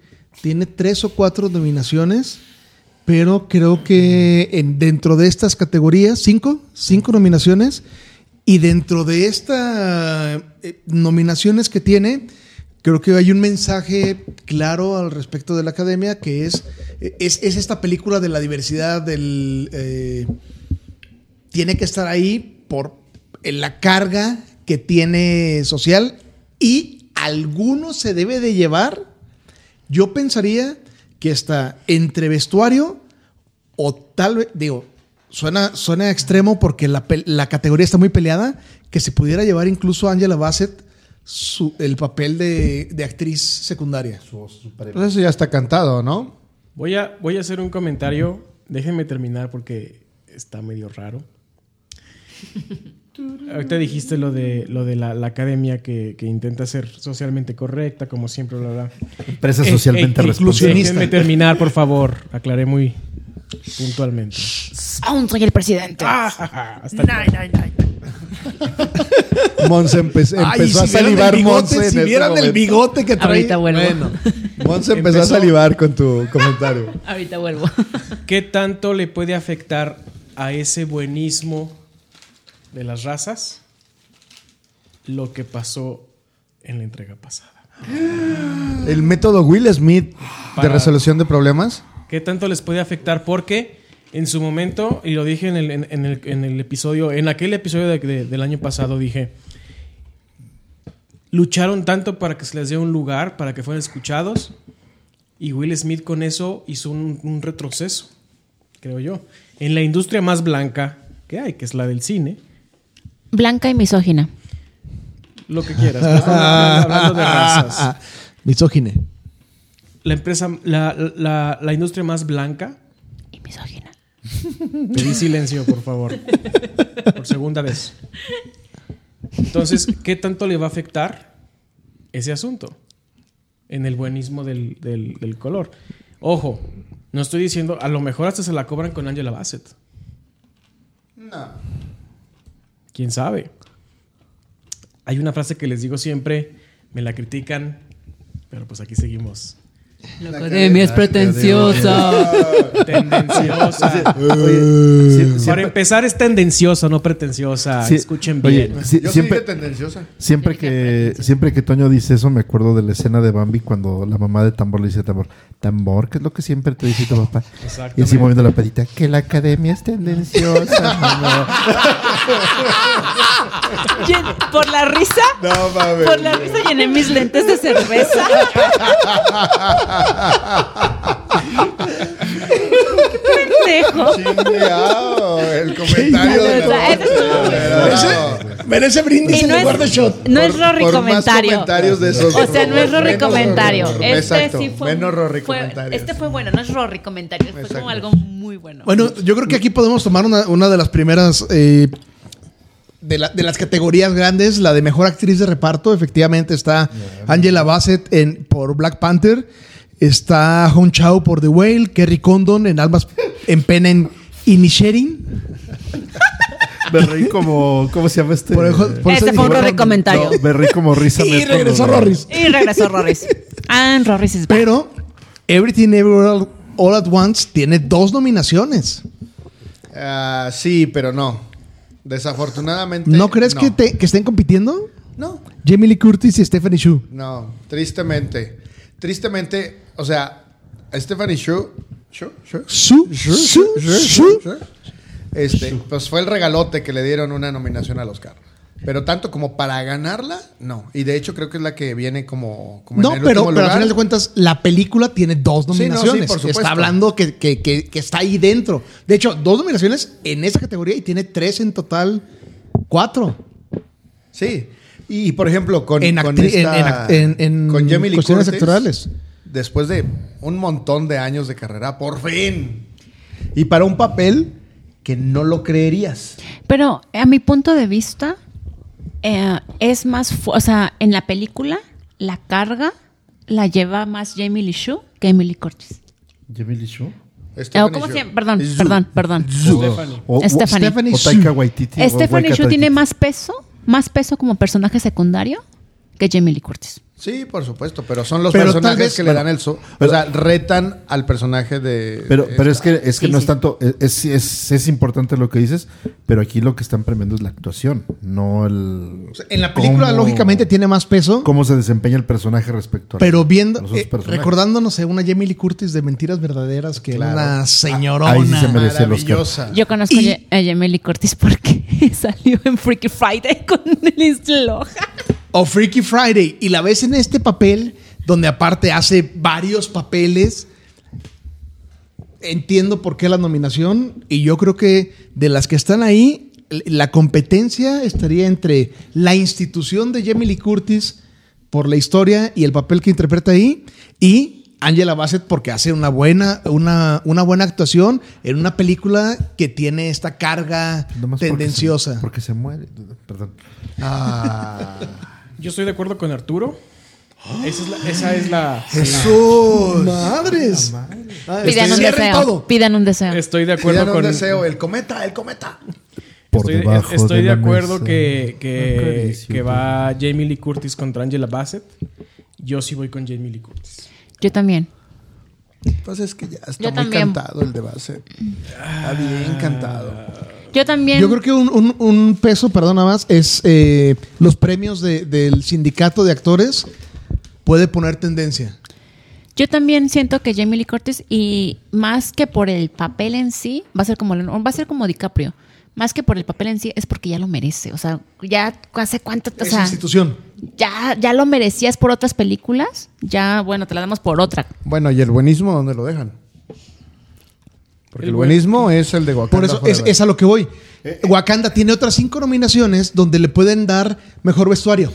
tiene tres o cuatro nominaciones, pero creo que en, dentro de estas categorías, cinco, cinco nominaciones, y dentro de estas nominaciones que tiene, creo que hay un mensaje claro al respecto de la academia, que es, es, es esta película de la diversidad del... eh, tiene que estar ahí por la carga que tiene social y alguno se debe de llevar. Yo pensaría que está entre vestuario o tal vez, digo, suena, suena extremo porque la, la categoría está muy peleada, que se pudiera llevar incluso a Angela Bassett su- el papel de, de actriz secundaria. Pues eso ya está cantado, ¿no? Voy a, voy a hacer un comentario. Déjenme terminar porque está medio raro. Ahorita dijiste lo de, lo de la, la academia que, que intenta ser socialmente correcta, como siempre, bla, bla. Empresa Eh, socialmente eh, responsable. Déjenme terminar, por favor. Aclaré muy puntualmente. Aún soy el presidente. Ah, hasta el- Monse empe- Ay, empezó a el salivar bigote, Monse. Si vieran el bigote que trae. Ahorita vuelvo. Bueno. Monse empezó, a Empezó- salivar con tu comentario. Ahorita vuelvo. ¿Qué tanto le puede afectar a ese buenismo de las razas lo que pasó en la entrega pasada? El método Will Smith de resolución de problemas. ¿Qué tanto les puede afectar? Porque en su momento, y lo dije en el, en- en el- en el episodio, en aquel episodio de- de- del año pasado, dije, lucharon tanto para que se les dé un lugar, para que fueran escuchados, y Will Smith con eso hizo un, un retroceso, creo yo. En la industria más blanca que hay, que es la del cine, Blanca y misógina. lo que quieras, pero estamos hablando, hablando de razas. [LAUGHS] Misógine. La empresa, la, la- la industria más blanca Y misógina. Pedí silencio, por favor. Por segunda vez. Entonces, ¿qué tanto le va a afectar ese asunto. En el buenismo del, del- del color. Ojo, no estoy diciendo, a lo mejor hasta se la cobran con Angela Bassett. No. ¿Quién sabe? Hay una frase que les digo siempre, me la critican, pero pues aquí seguimos. La academia es pretenciosa. [LAUGHS] Tendenciosa. Oye, Para empezar es tendenciosa, no pretenciosa. Sí, Escuchen oye, bien. Yo siempre, soy de tendenciosa. siempre que siempre que Toño dice eso, me acuerdo de la escena de Bambi cuando la mamá de Tambor le dice a Tambor, Tambor, ¿qué es lo que siempre te dice tu papá? Y así moviendo la patita, que la academia es tendenciosa. [LAUGHS] mamá". Llen- Por la risa. No mames. Por la risa llené mis lentes de cerveza. ¡Qué pendejo! El comentario de Merece, merece brindis Y en no lugar de es, shot. no es Rory por más comentario. comentarios de esos. O sea, no es Rory comentario. Rory. Este Exacto, sí fue. Menos Rory fue- comentarios. Este fue bueno, no es Rory comentario. Fue Exacto. como algo muy bueno. Bueno, yo creo que aquí podemos tomar una, una de las primeras eh, de, la- de las categorías grandes, la de mejor actriz de reparto. Efectivamente está Angela Bassett en, por Black Panther, está Hong Chao por The Whale, Kerry Condon en Almas en Pena en Inisherin. Me reí como, ¿cómo se llama este? Por por Este fue un Rory comentario. No, me reí como risa. Y regresó Rorris. Y regresó Rorris. Ah, Rorris es back. Pero Everything Everywhere All, All at Once tiene dos nominaciones. Ah, sí, pero no. Desafortunadamente. ¿No crees Que, te- que estén compitiendo? No. Jamie Lee Curtis y Stephanie Shu. No, tristemente. Tristemente, o sea, Stephanie Shu. Shu, Shu. Shu, Shu. Este, pues fue el regalote que le dieron una nominación al Oscar. Pero tanto como para ganarla, no. Y de hecho creo que es la que viene como, como No, en el pero, último pero al lugar. final de cuentas, la película tiene dos Sí, no, sí, nominaciones. por supuesto. está hablando que, que- que- que está ahí dentro. De hecho, dos nominaciones en esa categoría y tiene tres en total, cuatro. Sí. Y, por ejemplo, con, En con esta- en- en act- en- en con Jamie Lee cuestiones Curtis, actorales. Después de un montón de años de carrera, por fin. Y para un papel que no lo creerías. Pero a mi punto de vista, eh, es más. O sea, en la película, la carga la lleva más Jamie Lee Shu que Emily Curtis. Jamie Lee Shu. Eh, Stephanie ¿Cómo se llama? Perdón, perdón, perdón. Stephanie. Stephanie. Stephanie o Shu. Taika Waititi. o Stephanie Waika Shu tiene más peso, más peso como personaje secundario que Jamie Lee Curtis. Sí, por supuesto, pero son los Pero personajes vez- que le dan el... so- pero- o sea, retan al personaje de... Pero, de pero es que, es que Sí, no sí. es tanto, es, es, es importante lo que dices, pero aquí lo que están premiando es la actuación, no el... O sea, en la película, cómo- lógicamente, tiene más peso. Cómo se desempeña el personaje respecto a Pero viendo, a los otros eh, recordándonos a una Jamie Lee Curtis de Mentiras Verdaderas, que Claro. era una señorona. Ahí sí se merece el Oscar. Maravillosa. Yo conozco Y- a Jamie Lee Curtis porque [LAUGHS] salió en Freaky Friday con Lindsay Lohan. O Freaky Friday y la ves en este papel donde aparte hace varios papeles. Entiendo por qué la nominación y yo creo que de las que están ahí, la competencia estaría entre la institución de Jamie Lee Curtis por la historia y el papel que interpreta ahí y Angela Bassett porque hace una buena, una, una buena actuación en una película que tiene esta carga Nomás porque se- tendenciosa. Porque se, muere. Perdón. Ah. Yo estoy de acuerdo con Arturo. Esa es la. Esa es la Jesús, madres. Ah, Pidan un cierren deseo. todo. Pidan un deseo. estoy de acuerdo Pidan un con. deseo, el cometa, el cometa. Por estoy debajo estoy de, la acuerdo mesa. que, que, Acaricio que tu- va Jamie Lee Curtis contra Angela Bassett. Yo sí voy con Jamie Lee Curtis. Yo también. Pues es que ya está Yo muy también. cantado el de base. Está bien cantado. Yo también. Yo creo que un, un- un peso, perdón, nada más, es eh, los premios de- del sindicato de actores puede poner tendencia. Yo también siento que Jamie Lee Curtis y más que por el papel en sí, va a ser como va a ser como DiCaprio. Más que por el papel en sí es porque ya lo merece, o sea, ya hace cuánto, o sea, institución. ya ya lo merecías por otras películas, ya bueno, te la damos por otra. Bueno, ¿y el buenismo dónde lo dejan? Porque El el, buen- buenismo es el de Wakanda Por eso es, es a lo que voy. Wakanda tiene otras cinco nominaciones donde le pueden dar mejor vestuario.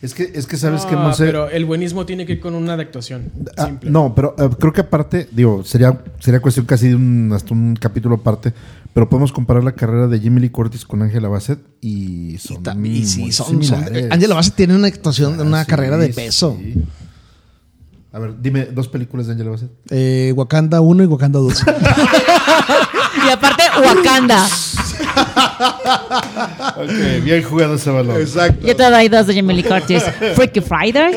Es que, es que sabes que Ah, no sé. Pero el buenismo tiene que ir con una adaptación. Ah, simple. no, pero eh, creo que aparte, digo, sería, sería cuestión casi de un, hasta un capítulo aparte, pero podemos comparar la carrera de Jimmy Lee Curtis con Angela Bassett y son Y, y sí, son, son- similares. Angela Bassett tiene una actuación, una Ah, sí, carrera de sí. A ver, dime dos películas de Angela Bassett. Eh, Wakanda 1 y Wakanda 2. [LAUGHS] Y aparte, Wakanda. [LAUGHS] Ok, bien jugado ese balón. Exacto. Yo te doy dos de Jamie Lee Curtis. Freaky Friday.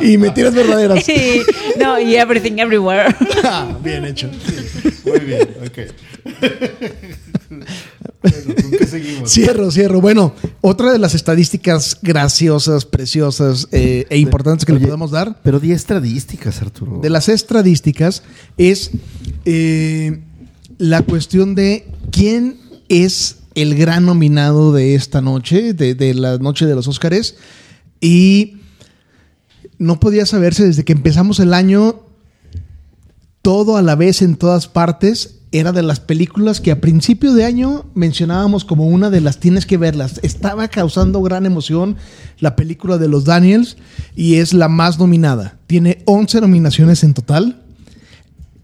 [LAUGHS] y mentiras verdaderas. Y- no, y Everything Everywhere. Ah, Bien hecho. Muy bien, ok. Bueno, ¿con qué seguimos? Cierro, cierro. Bueno, otra de las estadísticas graciosas, preciosas eh, e importantes que le podemos dar Pero di estadísticas, Arturo. de las estadísticas es eh, la cuestión de quién es el gran nominado de esta noche, de, de la noche de los Óscares. Y no podía saberse desde que empezamos el año, todo a la vez en todas partes. Era de las películas que a principio de año mencionábamos como una de las tienes que verlas. Estaba causando gran emoción la película de los Daniels y es la más nominada. Tiene 11 nominaciones en total.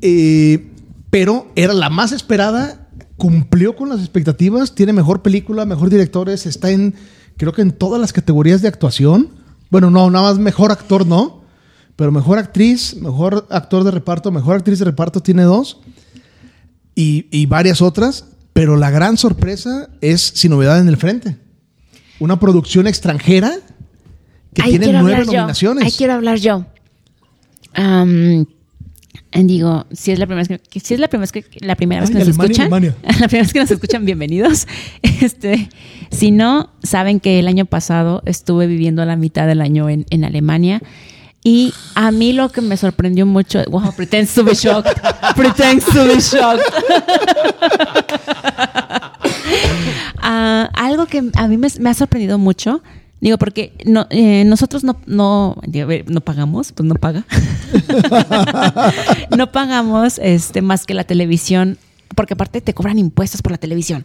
Eh, pero era la más esperada, cumplió con las expectativas, tiene mejor película, mejor directores, está en, creo que en todas las categorías de actuación. Bueno, no, nada más mejor actor no, pero mejor actriz, mejor actor de reparto, mejor actriz de reparto tiene dos y, y varias otras, pero la gran sorpresa es Sin Novedad en el Frente. Una producción extranjera que Ahí tiene nueve hablar yo. nominaciones. Ahí quiero hablar yo. Eh, digo, si es la primera vez que, si es la primera vez que, la primera vez que Ay, nos Alemania, escuchan, Alemania. [LAUGHS] la primera vez que nos escuchan, bienvenidos. [LAUGHS] Este, si no, saben que el año pasado estuve viviendo la mitad del año en, en Alemania. Y a mí lo que me sorprendió mucho, wow, pretends to be shocked, [LAUGHS] pretends to be shocked. [LAUGHS] Ah, algo que a mí me, me ha sorprendido mucho, digo, porque no, eh, nosotros no, no, digo, a ver, no pagamos, pues no paga. [LAUGHS] no pagamos este, más que la televisión, porque aparte te cobran impuestos por la televisión.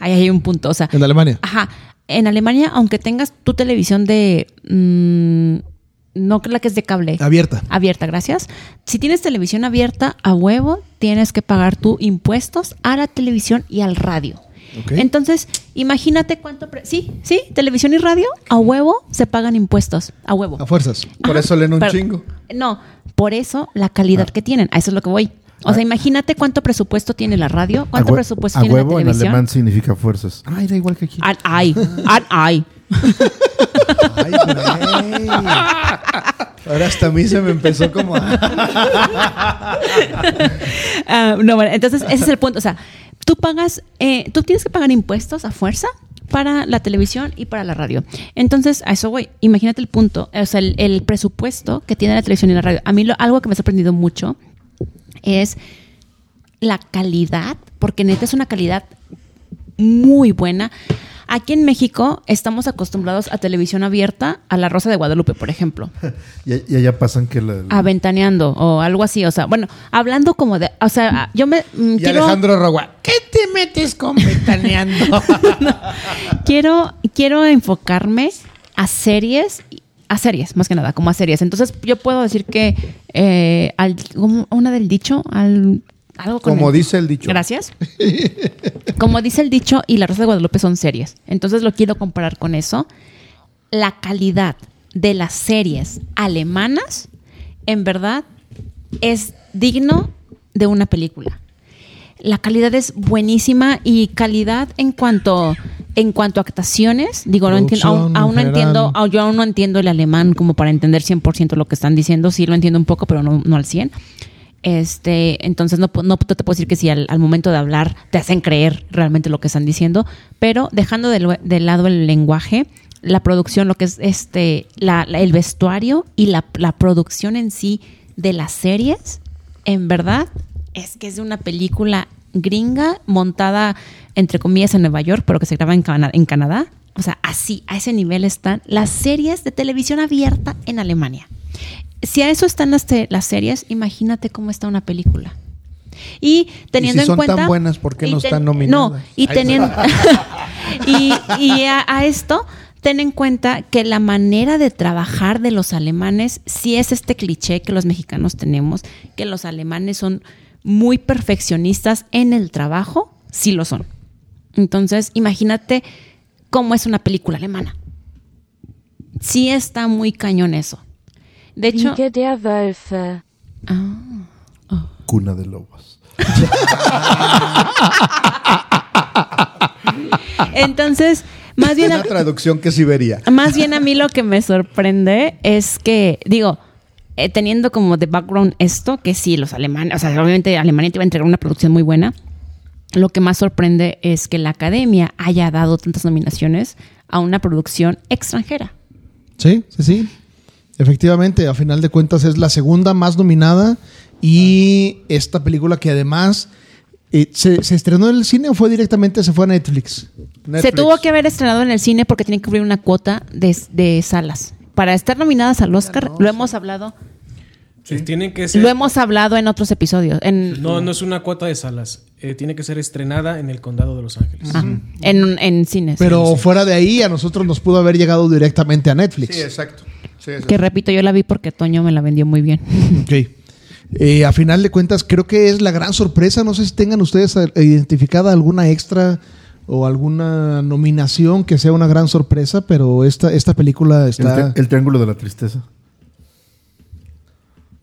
Ahí hay un punto, o sea, En Alemania. Ajá. En Alemania, aunque tengas tu televisión de. mm, no la que es de cable. Abierta. Abierta, gracias. Si tienes televisión abierta, a huevo, tienes que pagar tu impuestos a la televisión y al radio. Entonces, imagínate cuánto. pre- sí, sí, televisión y radio, a huevo se pagan impuestos. A huevo. A fuerzas. Por Ajá, eso leen un pero- chingo. No, por eso la calidad que tienen. A eso es lo que voy. O sea, imagínate cuánto presupuesto tiene la radio, cuánto presupuesto a tiene la huevo en televisión. alemán significa fuerzas. Ah, era igual que aquí. An ay, an ay. Ay, güey. Ahora hasta a mí se me empezó como a... [LAUGHS] Ah, no, bueno, entonces ese es el punto. O sea, tú pagas, eh, tú tienes que pagar impuestos a fuerza para la televisión y para la radio. Entonces, a eso voy. Imagínate el punto, o sea, el, el presupuesto que tiene la televisión y la radio. A mí lo- algo que me ha sorprendido mucho es la calidad, porque neta es una calidad muy buena. Aquí en México estamos acostumbrados a televisión abierta, a La Rosa de Guadalupe, por ejemplo. [LAUGHS] Y, y allá pasan que la, aventaneando o algo así, o sea, bueno, hablando como de, o sea, yo me mm, Y quiero, Alejandro Rogua. ¿Qué te metes con ventaneando? [LAUGHS] quiero quiero enfocarme a series, a series más que nada, como a series. Entonces, yo puedo decir que eh, al, una del dicho, al algo con Como el- dice el dicho. Gracias. [LAUGHS] Como dice el dicho, y La Rosa de Guadalupe son series. Entonces lo quiero comparar con eso. La calidad de las series alemanas, en verdad, es digno de una película. La calidad es buenísima y calidad en cuanto en cuanto a actuaciones, digo, no entiendo, aún, no en entiendo, aún- yo aún no entiendo el alemán como para entender 100% lo que están diciendo, sí lo entiendo un poco, pero no, no al 100. Este, entonces no, no te puedo decir que si al, al momento de hablar te hacen creer realmente lo que están diciendo, pero dejando de, lado el lenguaje, la producción, lo que es este, la- la- el vestuario y la, la producción en sí de las series, en verdad, es que es de una película gringa montada, entre comillas, en Nueva York, pero que se graba en, Cana- en Canadá. O sea, así, a ese nivel están las series de televisión abierta en Alemania. Si a eso están las, series, imagínate cómo está una película. Y teniendo si son en cuenta. tan buenas, ¿por qué y no están nominadas? No, y teniendo. [LAUGHS] y y a, a esto, ten en cuenta que la manera de trabajar de los alemanes sí es este cliché que los mexicanos tenemos, que los alemanes son muy perfeccionistas en el trabajo, sí lo son. Entonces, imagínate cómo es una película alemana. Sí está muy cañón eso. De hecho, der Wölfe. Cuna de lobos. [LAUGHS] entonces, más bien, Una traducción que sí vería. más bien a mí lo que me sorprende es que, digo, eh, teniendo como de background esto, que sí, los alemanes, o sea, obviamente Alemania te va a entregar una producción muy buena. Lo que más sorprende es que la academia haya dado tantas nominaciones a una producción extranjera. Sí, sí, sí. Efectivamente, a final de cuentas es la segunda más nominada y esta película que además eh, ¿se, se estrenó en el cine o fue directamente, se fue a Netflix? Se tuvo que haber estrenado en el cine porque tiene que cubrir una cuota de, de salas. Para estar nominadas al Oscar, lo hemos hablado, Eh, Tienen que ser. lo hemos hablado en otros episodios, en, No, no es una cuota de salas. Eh, tiene que ser estrenada en el condado de Los Ángeles. ah, en, en cines. Pero fuera de ahí, a nosotros nos pudo haber llegado directamente a Netflix. Sí, exacto. Sí, exacto. Que repito, yo la vi porque Toño me la vendió muy bien. [LAUGHS] Ok. Eh, a final de cuentas, creo que es la gran sorpresa. No sé si tengan ustedes eh, identificada alguna extra o alguna nominación que sea una gran sorpresa, pero esta, esta película El, está. el triángulo de la tristeza.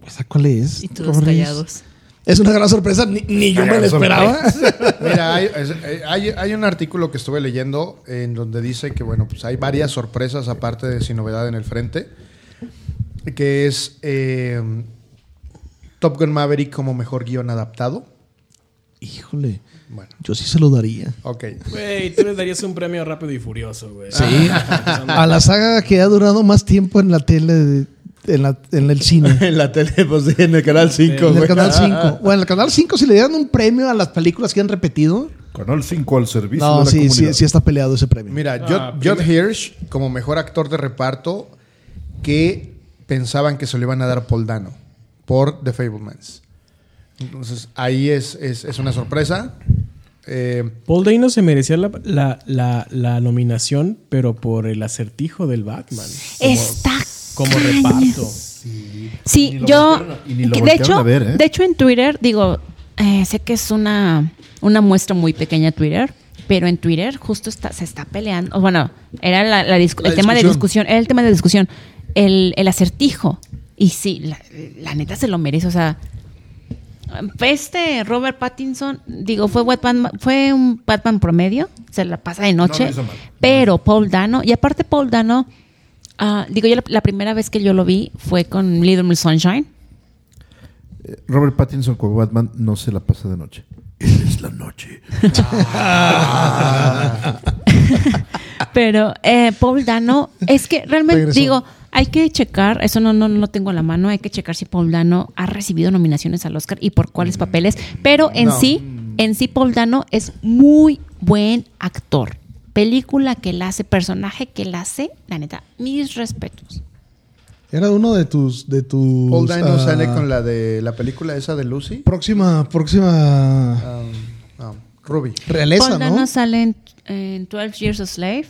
¿Esa cuál es? Y todos callados. Es una gran sorpresa, ni, ni yo me la esperaba. [LAUGHS] Mira, hay, eh, hay- hay un artículo que estuve leyendo en donde dice que, bueno, pues hay varias sorpresas aparte de Sin Novedad en el Frente, que es eh, Top Gun Maverick como mejor guion adaptado. Híjole, Bueno, yo sí se lo daría. ok. Güey, tú le darías un premio rápido y furioso, güey. Sí, a la saga que ha durado más tiempo en la tele, de- en, la- en el cine. [LAUGHS] en la tele, pues sí, en el Canal 5. En el Canal 5. Bueno, en el Canal 5 si le dieran un premio a las películas que han repetido. Canal 5 al servicio No, de la sí, sí, comunidad. sí está peleado ese premio. Mira, Ah, Judd Hirsch como mejor actor de reparto que pensaban que se lo iban a dar a Paul Dano por The Fablemans. Entonces, ahí es, es, es una sorpresa. Eh, Paul Dano se merecía la, la, la, la nominación, pero por el acertijo del Batman. Está como reparto. Sí, lo yo. a- de hecho, ver, ¿eh? de hecho, en Twitter, digo, eh, sé que es una, una muestra muy pequeña Twitter, pero en Twitter justo está, se está peleando. Bueno, era la- la discu- La el tema de discusión. discusión, era el tema de discusión, el, el acertijo. Y sí, la, la neta se lo merece, o sea. Este Robert Pattinson, digo, fue Batman, fue un Batman promedio, se la pasa de noche, No pero Paul Dano, y aparte Paul Dano, ah, digo, yo la, la primera vez que yo lo vi fue con Little Miss Sunshine, Robert Pattinson como Batman no se la pasa de noche. Él es la noche. [LAUGHS] Pero eh, Paul Dano, es que realmente Regresó. digo, hay que checar, eso no, no, no lo tengo en la mano, hay que checar si Paul Dano ha recibido nominaciones al Oscar y por cuáles papeles. Pero en No. sí, en sí Paul Dano es muy buen actor. Película que él hace, personaje que él hace, la neta, mis respetos. Era uno de tus. De tus Paul Dano ah, sale con la de la película esa de Lucy. Próxima, próxima Um, um, Ruby. realeza, Paul Dano ¿no? sale en, en 12 Years a Slave,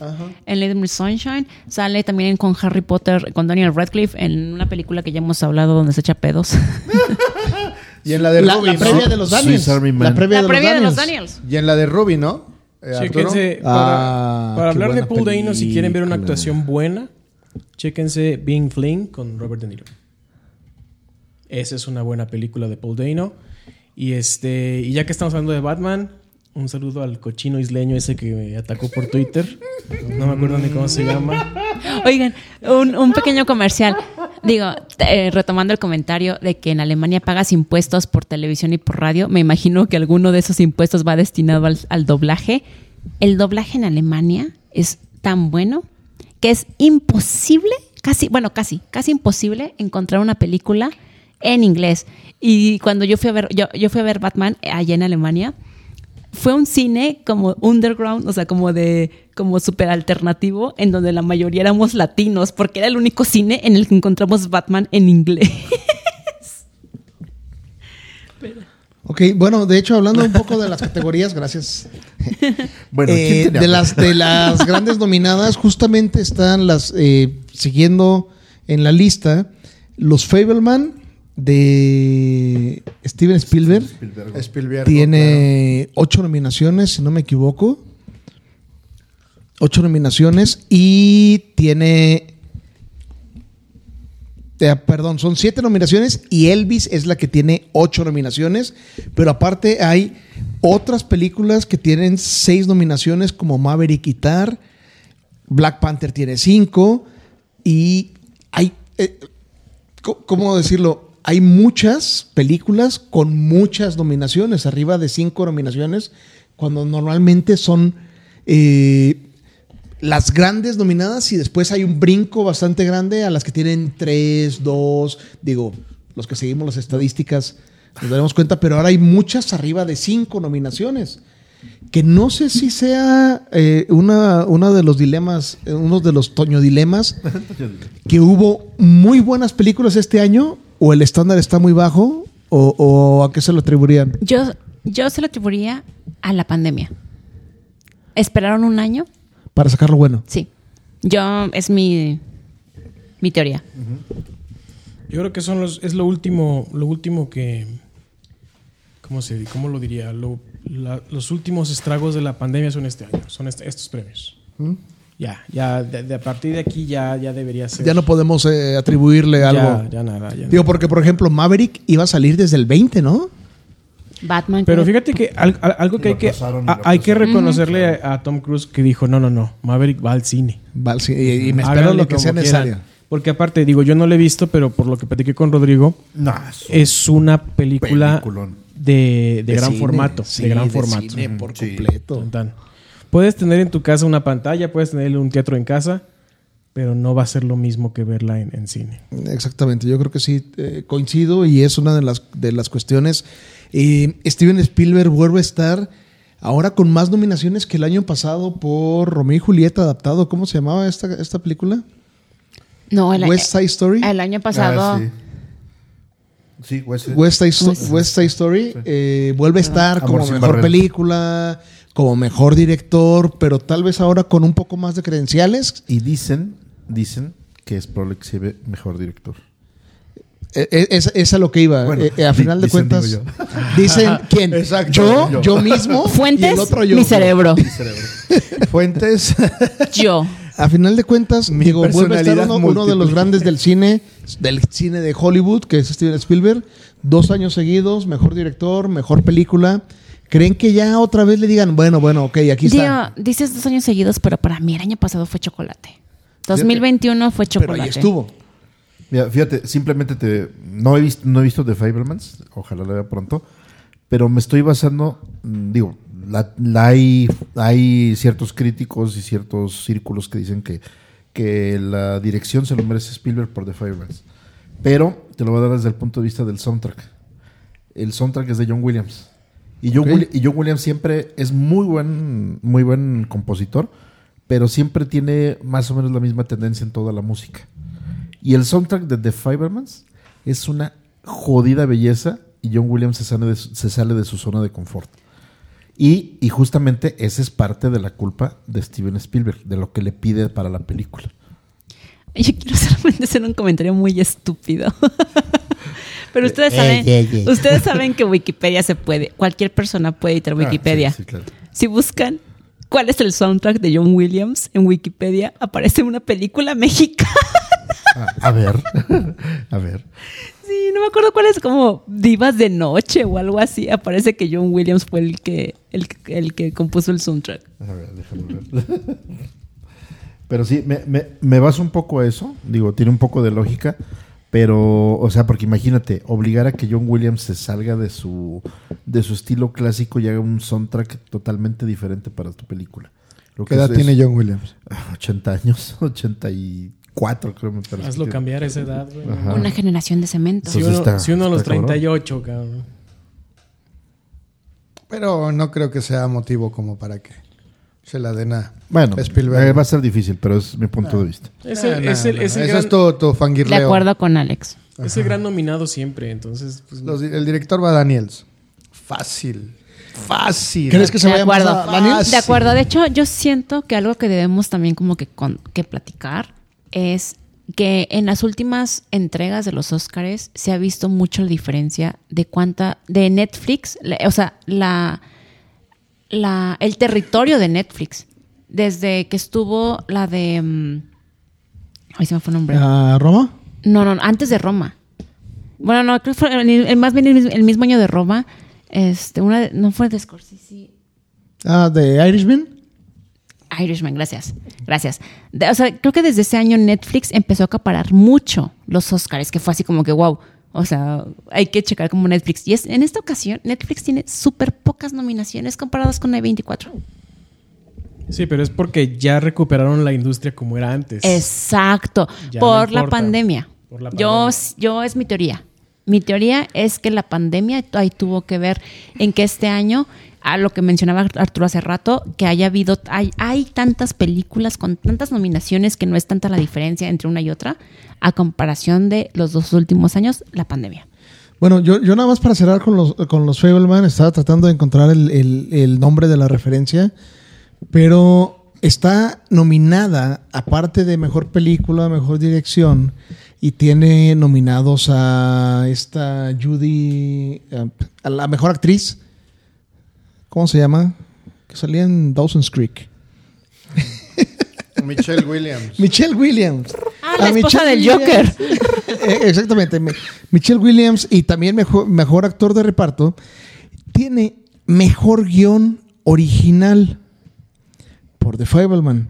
en Little Miss Sunshine, sale también con Harry Potter, con Daniel Radcliffe, en una película que ya hemos hablado donde se echa pedos. [LAUGHS] Y en la de La, Ruby, la ¿no? previa de los Daniels. La previa, la de, previa de los. Daniels. Y en la de Ruby, ¿no? Eh. Chéquense, Ah, para, qué hablar de Paul Dano, si quieren ver una actuación buena, chéquense Being Fling con Robert De Niro. Esa es una buena película de Paul Dano. Y este, y ya que estamos hablando de Batman, un saludo al cochino isleño ese que me atacó por Twitter. No me acuerdo ni cómo se llama. Oigan, un, un pequeño comercial. Digo, eh, retomando el comentario de que en Alemania pagas impuestos por televisión y por radio, me imagino que alguno de esos impuestos va destinado al, doblaje. El doblaje en Alemania es tan bueno que es imposible, casi, bueno, casi, casi imposible encontrar una película en inglés. Y cuando yo fui a ver, yo, yo fui a ver Batman allá en Alemania, fue un cine como underground, o sea, como de, como súper alternativo, en donde la mayoría éramos latinos, porque era el único cine en el que encontramos Batman en inglés. [LAUGHS] Ok, bueno, de hecho, hablando un poco de las categorías, gracias. [LAUGHS] Bueno, Eh, ¿quién tiene de, las, de las [LAUGHS] grandes nominadas, justamente están las, eh, siguiendo en la lista, los Fableman de Steven Spielberg. Spielberg. Tiene ocho nominaciones, si no me equivoco. Ocho nominaciones y tiene... eh, perdón, son siete nominaciones y Elvis es la que tiene ocho nominaciones. Pero aparte hay otras películas que tienen seis nominaciones como Maverick y Tar. Black Panther tiene cinco. Y hay... eh, ¿Cómo decirlo? Hay muchas películas con muchas nominaciones, arriba de cinco nominaciones, cuando normalmente son eh, las grandes nominadas y después hay un brinco bastante grande a las que tienen tres, dos, digo, los que seguimos las estadísticas nos daremos cuenta, pero ahora hay muchas arriba de cinco nominaciones. Que no sé si sea eh, una, una de los dilemas, eh, uno de los Toño dilemas, [LAUGHS] que hubo muy buenas películas este año, o el estándar está muy bajo, o, o a qué se lo atribuirían. Yo, yo se lo atribuiría a la pandemia. ¿Esperaron un año? Para sacarlo bueno. Sí. Yo, es mi, mi teoría. Yo creo que son los, es lo último, lo último que. ¿Cómo se cómo lo diría? Lo- la- los últimos estragos de la pandemia son este año, son este- estos premios. Ya, ya, de, de a partir de aquí ya, ya debería ser. Ya no podemos eh, atribuirle algo. ya nada. ya Digo, nada. porque por ejemplo, Maverick iba a salir desde el 20, ¿no? Batman. Pero fíjate que al- al- algo que hay que, a- hay que reconocerle a, a Tom Cruise que dijo, no, no, no, Maverick va al cine. Vale, sí, y, y me espero Háganle lo que sea necesario. Porque aparte, digo, yo no lo he visto, pero por lo que platiqué con Rodrigo, No, es un es una película de, de gran cine, formato. sí, de gran de formato. cine por completo. Tan, tan. Puedes tener en tu casa una pantalla, puedes tener un teatro en casa, pero no va a ser lo mismo que verla en, en cine. Exactamente, yo creo que sí eh, coincido y es una de las, de las cuestiones. Eh, Steven Spielberg vuelve a estar ahora con más nominaciones que el año pasado por Romeo y Julieta adaptado. ¿Cómo se llamaba esta, esta película? no, el, West Side Story. el año pasado. Ah, sí. Sí, West Side. West Side, West Side Story eh, vuelve a estar Amor como mejor barreras. película, como mejor director, pero tal vez ahora con un poco más de credenciales. Y dicen, dicen que es probable que se ve mejor director. Eh, eh, Es, es a lo que iba. Bueno, Eh, eh, a final de dicen, cuentas, digo dicen [LAUGHS] quién. Exacto, yo, yo. yo mismo. y Fuentes, el otro yo. mi cerebro. Fuentes. [LAUGHS] Yo. A final de cuentas, Mi digo, vuelve a estar uno, uno de los grandes del cine, del cine de Hollywood, que es Steven Spielberg. Dos años seguidos, mejor director, mejor película. ¿Creen que ya otra vez le digan, bueno, bueno, ok, aquí está? Digo, dices dos años seguidos, pero para mí el año pasado fue chocolate. 2021 fue Pero chocolate. ahí estuvo. Mira, fíjate, simplemente te. No he visto, no he visto The Fablemans, ojalá lo vea pronto. Pero me estoy basando. mm, Digo, la, la hay, hay ciertos críticos y ciertos círculos que dicen que, que la dirección se lo merece Spielberg por The Fablemans. Pero te lo voy a dar desde el punto de vista del soundtrack. El soundtrack es de John Williams. Y John, y John Williams siempre es muy buen, muy buen compositor, pero siempre tiene más o menos la misma tendencia en toda la música. Y el soundtrack de The Fibermans es una jodida belleza y John Williams se sale de su, se sale de su zona de confort. Y, y justamente esa es parte de la culpa de Steven Spielberg, de lo que le pide para la película. Yo quiero [LAUGHS] solamente hacer un comentario muy estúpido. [LAUGHS] Pero ustedes Eh, saben, eh, eh. ustedes saben que Wikipedia se puede, cualquier persona puede editar Wikipedia. Ah, sí, sí, claro. Si buscan cuál es el soundtrack de John Williams en Wikipedia, aparece una película mexicana. Ah, a ver, [LAUGHS] a ver. Sí, no me acuerdo cuál es, como Divas de Noche o algo así. Aparece que John Williams fue el que, el, el que compuso el soundtrack. A ver, déjame ver. [LAUGHS] Pero sí, me, me, me baso un poco a eso. Digo, tiene un poco de lógica. Pero, o sea, porque imagínate, obligar a que John Williams se salga de su, de su estilo clásico y haga un soundtrack totalmente diferente para tu película. Lo ¿Qué edad es- tiene John Williams? [LAUGHS] 80 años, [LAUGHS] 84 creo me parece. Hazlo que- cambiar esa edad, güey. Ajá. Una generación de cemento. Si uno, está- si uno a los está cabrón. 38, cabrón. Pero no creo que sea motivo como para que se la den a Bueno, Spielberg. eh, va a ser difícil, pero es mi punto de vista. Es el, no, es el- no, es el Eso gran, es tu, tu De acuerdo con Alex. es el gran nominado siempre, entonces... pues, Los- el director va a Daniels. Fácil. Fácil. ¿Crees que se vaya a Daniel? De acuerdo. De hecho, yo siento que algo que debemos también como que, con- que platicar es que en las últimas entregas de los Oscars se ha visto mucho la diferencia de cuánta de Netflix, o sea, la, la el territorio de Netflix desde que estuvo la de mm, ay se me fue el nombre. ¿A Roma? No, no, antes de Roma. Bueno, no, creo que fue el- el- más bien el, mismo- el mismo año de Roma. Este, una de- no fue de Scorsese. Ah, ¿De Irishman? Irishman, gracias. Gracias. De- o sea, creo que desde ese año Netflix empezó a acaparar mucho los Oscars, que fue así como que wow. O sea, hay que checar como Netflix. Y es, en esta ocasión, Netflix tiene súper pocas nominaciones comparadas con I-24. Sí, pero es porque ya recuperaron la industria como era antes. Exacto. Por no la pandemia. Por la Yo, pandemia. yo es mi teoría. Mi teoría es que la pandemia ahí tuvo que ver en que este año, a lo que mencionaba Arturo hace rato, que haya habido, hay, hay tantas películas con tantas nominaciones que no es tanta la diferencia entre una y otra, a comparación de los dos últimos años, la pandemia. Bueno, yo, yo nada más para cerrar con los, con los Fableman, estaba tratando de encontrar el, el- nombre de la referencia, pero está nominada, aparte de mejor película, mejor dirección, y tiene nominados a esta Judy, a la mejor actriz, ¿cómo se llama? Que salía en Dawson's Creek. [LAUGHS] Michelle Williams. Michelle Williams. Ah, la A esposa Michelle del Joker. [LAUGHS] Eh, Exactamente. Mi- Michelle Williams y también mejor, mejor actor de reparto. Tiene mejor guion original por The Fableman.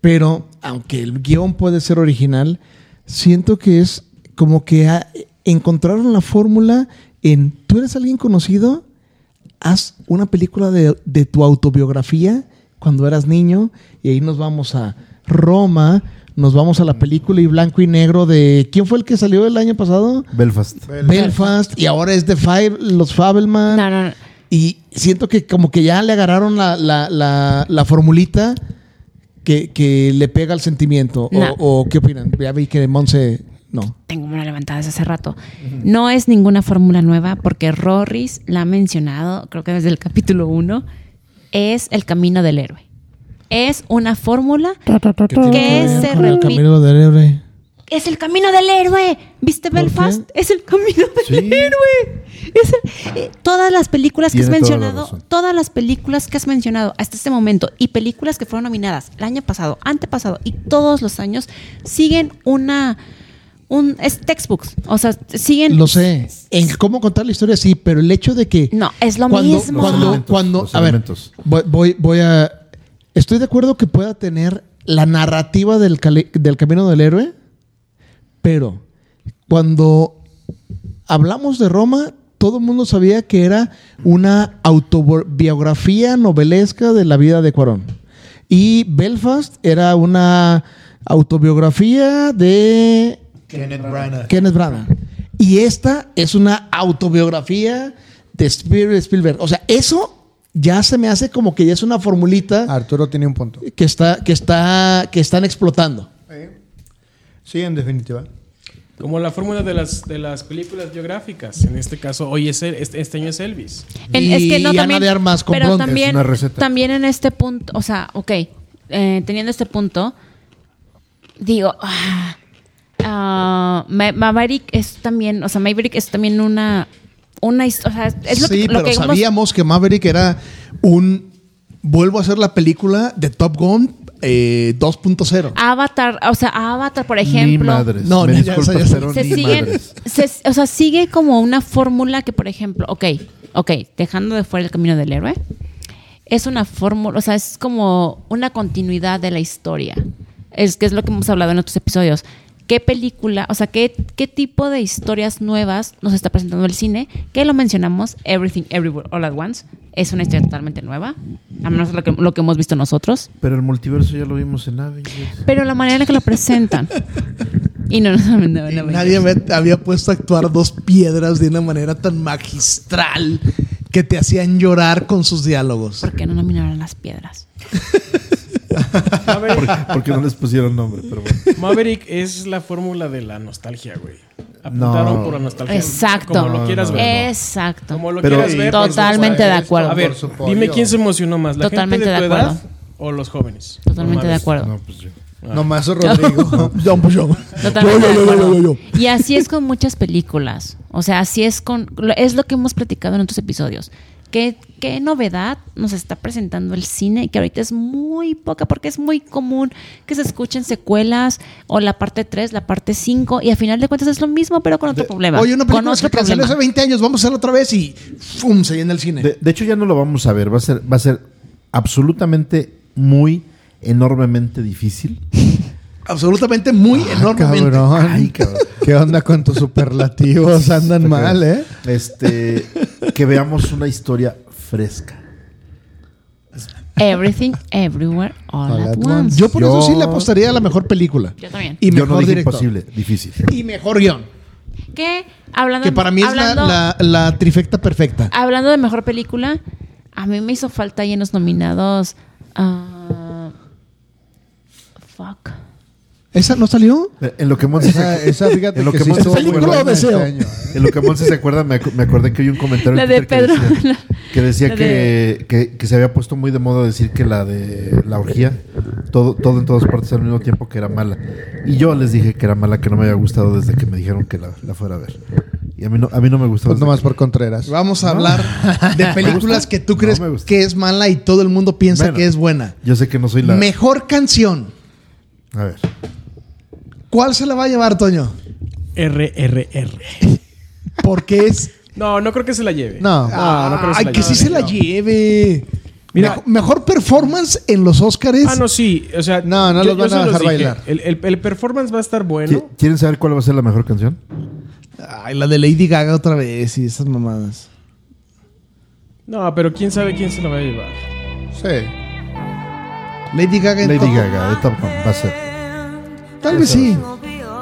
Pero aunque el guion puede ser original, siento que es como que ha- encontraron la fórmula en tú eres alguien conocido, haz una película de, de tu autobiografía cuando eras niño y ahí nos vamos a Roma, nos vamos a la película y blanco y negro de ¿quién fue el que salió el año pasado? Belfast. Belfast y ahora es de Five, los Fabelman No, no, no. y siento que como que ya le agarraron la, la, la, la formulita que, que le pega al sentimiento No. o, o qué opinan ya vi que Monse no tengo una levantada desde hace rato. No es ninguna fórmula nueva porque Rorris la ha mencionado, creo que desde el capítulo 1, es el camino del héroe. Es una fórmula ¿Qué tiene que se repite. camino del héroe? Es el camino del héroe. ¿Viste ¿Por Belfast? Es el camino del Sí. héroe. Es el- eh, todas las películas que has Tiene toda la mencionado, todas las películas que has mencionado hasta este momento y películas que fueron nominadas el año pasado, antepasado y todos los años siguen una un es textbooks, o sea, siguen Lo sé. En cómo contar la historia, sí, pero el hecho de que. No, es lo cuando, mismo. Cuando, Los elementos, cuando, los a ver, elementos. voy, voy, voy a. Estoy de acuerdo que pueda tener la narrativa del, del camino del héroe, pero cuando hablamos de Roma, todo el mundo sabía que era una autobiografía novelesca de la vida de Cuarón. Y Belfast era una autobiografía de Kenneth Branagh. Kenneth Branagh. Y esta es una autobiografía de Spielberg. Spielberg. O sea, eso ya se me hace como que ya es una formulita Arturo tiene un punto. que está, que está, que están explotando. Sí, en definitiva. Como la fórmula de las, de las películas biográficas. En este caso, hoy es el- este, este año es Elvis. En- Y es que no Ana también, de Armas con pero también, Es una receta. también en este punto, o sea, ok, eh, teniendo este punto, digo, ah, ah, Ma- Maverick es también, o sea, Maverick es también una, una, o sea, es lo sí, que, lo pero que sabíamos que Maverick era un. Vuelvo a hacer la película de Top Gun eh, 2.0. Avatar, o sea, Avatar, por Ni ejemplo, madres. No, Me ya ya pero se ni siguen, madres. se- o sea, sigue como una fórmula que, por ejemplo, ok, ok, dejando de fuera el camino del héroe, es una fórmula, o sea, es como una continuidad de la historia. Es que es lo que hemos hablado en otros episodios. ¿Qué película, o sea, qué, qué tipo de historias nuevas nos está presentando el cine? Que lo mencionamos, Everything Everywhere All at Once, es una historia totalmente nueva, a menos lo que, lo que hemos visto nosotros, Pero el multiverso ya lo vimos en Avengers. pero la manera en la que lo presentan. y no nos saben de Y Nadie había, había puesto a actuar dos piedras de una manera tan magistral que te hacían llorar con sus diálogos. ¿Por qué no nominaron las piedras? [LAUGHS] Maverick, Porque no les pusieron nombre, pero bueno. Maverick es la fórmula de la nostalgia, güey. Apuntaron No. por la nostalgia. Exacto. Como lo quieras ver. Exacto. Como lo Pero- quieras ver. pues, Totalmente de acuerdo. A ver, dime quién se emocionó más, la Totalmente gente de tu de edad acuerdo. o los jóvenes. Totalmente No de acuerdo. No, pues yo. Nomás Rodrigo. [LAUGHS] Yo, pues, yo. Totalmente Yo, yo, yo, acuerdo. yo, yo, yo. Y así es con muchas películas. O sea, así es con. lo- Es lo que hemos platicado en otros episodios. ¿Qué, qué novedad nos está presentando el cine? Que ahorita es muy poca, porque es muy común que se escuchen secuelas o la parte 3, la parte 5, y a final de cuentas es lo mismo, pero con otro problema. Oye, una con película otro que hace 20 años, vamos a hacerla otra vez y ¡fum! se llena el cine. De, de hecho, ya no lo vamos a ver. Va a ser, va a ser absolutamente muy, enormemente difícil. Absolutamente muy enormemente. Cabrón. Ay, cabrón. ¿Qué onda con tus superlativos? [LAUGHS] Andan mal, ¿eh? Este, que veamos una historia fresca. Everything, Everywhere, All, All at at Once. once. Yo por Yo- eso sí le apostaría a la mejor película. Yo también. Y Yo mejor no dije director. imposible, difícil. Y mejor guion. Que hablando, Que para mí es la- la trifecta perfecta. Hablando de mejor película, a mí me hizo falta ahí en los nominados. ah, fuck. ¿Esa no salió? Eh, En lo que Monse Esa, se, esa fíjate en lo que, que sí Monse se deseo? este año, ¿eh? en lo que Monse se acuerda, me, ac- me acordé que hay un comentario en La de Twitter Pedro. que decía, [LAUGHS] la- que, decía la que, de- que- que se había puesto muy de moda decir que la de la orgía, todo, todo en todas partes al mismo tiempo que era mala. Y yo les dije que era mala, que no me había gustado desde que me dijeron que la, la fuera a ver. Y a mí no, a mí no me gustó. Pues nomás por Contreras. Vamos a hablar [LAUGHS] de películas que tú crees que es mala y todo el mundo piensa Bueno. que es buena. Yo sé que no soy la... Mejor canción. A ver. ¿Cuál se la va a llevar, Toño? RRR. Porque es. No, no creo que se la lleve. No. no, no creo Ay, se la que sí lleve. se la No. lleve. Mira- Mejo- mejor performance en los Oscars. Ah, no, sí. O sea, No, no los van a dejar dije. bailar. El, el- el performance va a estar ¿Qui- bueno. ¿Quieren saber cuál va a ser la mejor canción? Ay, la de Lady Gaga otra vez y esas mamadas. No, pero quién sabe quién se la va a llevar. Sí. Lady Gaga en Lady Top- Gaga, de Top Gun, va a ser. Tal vez sí.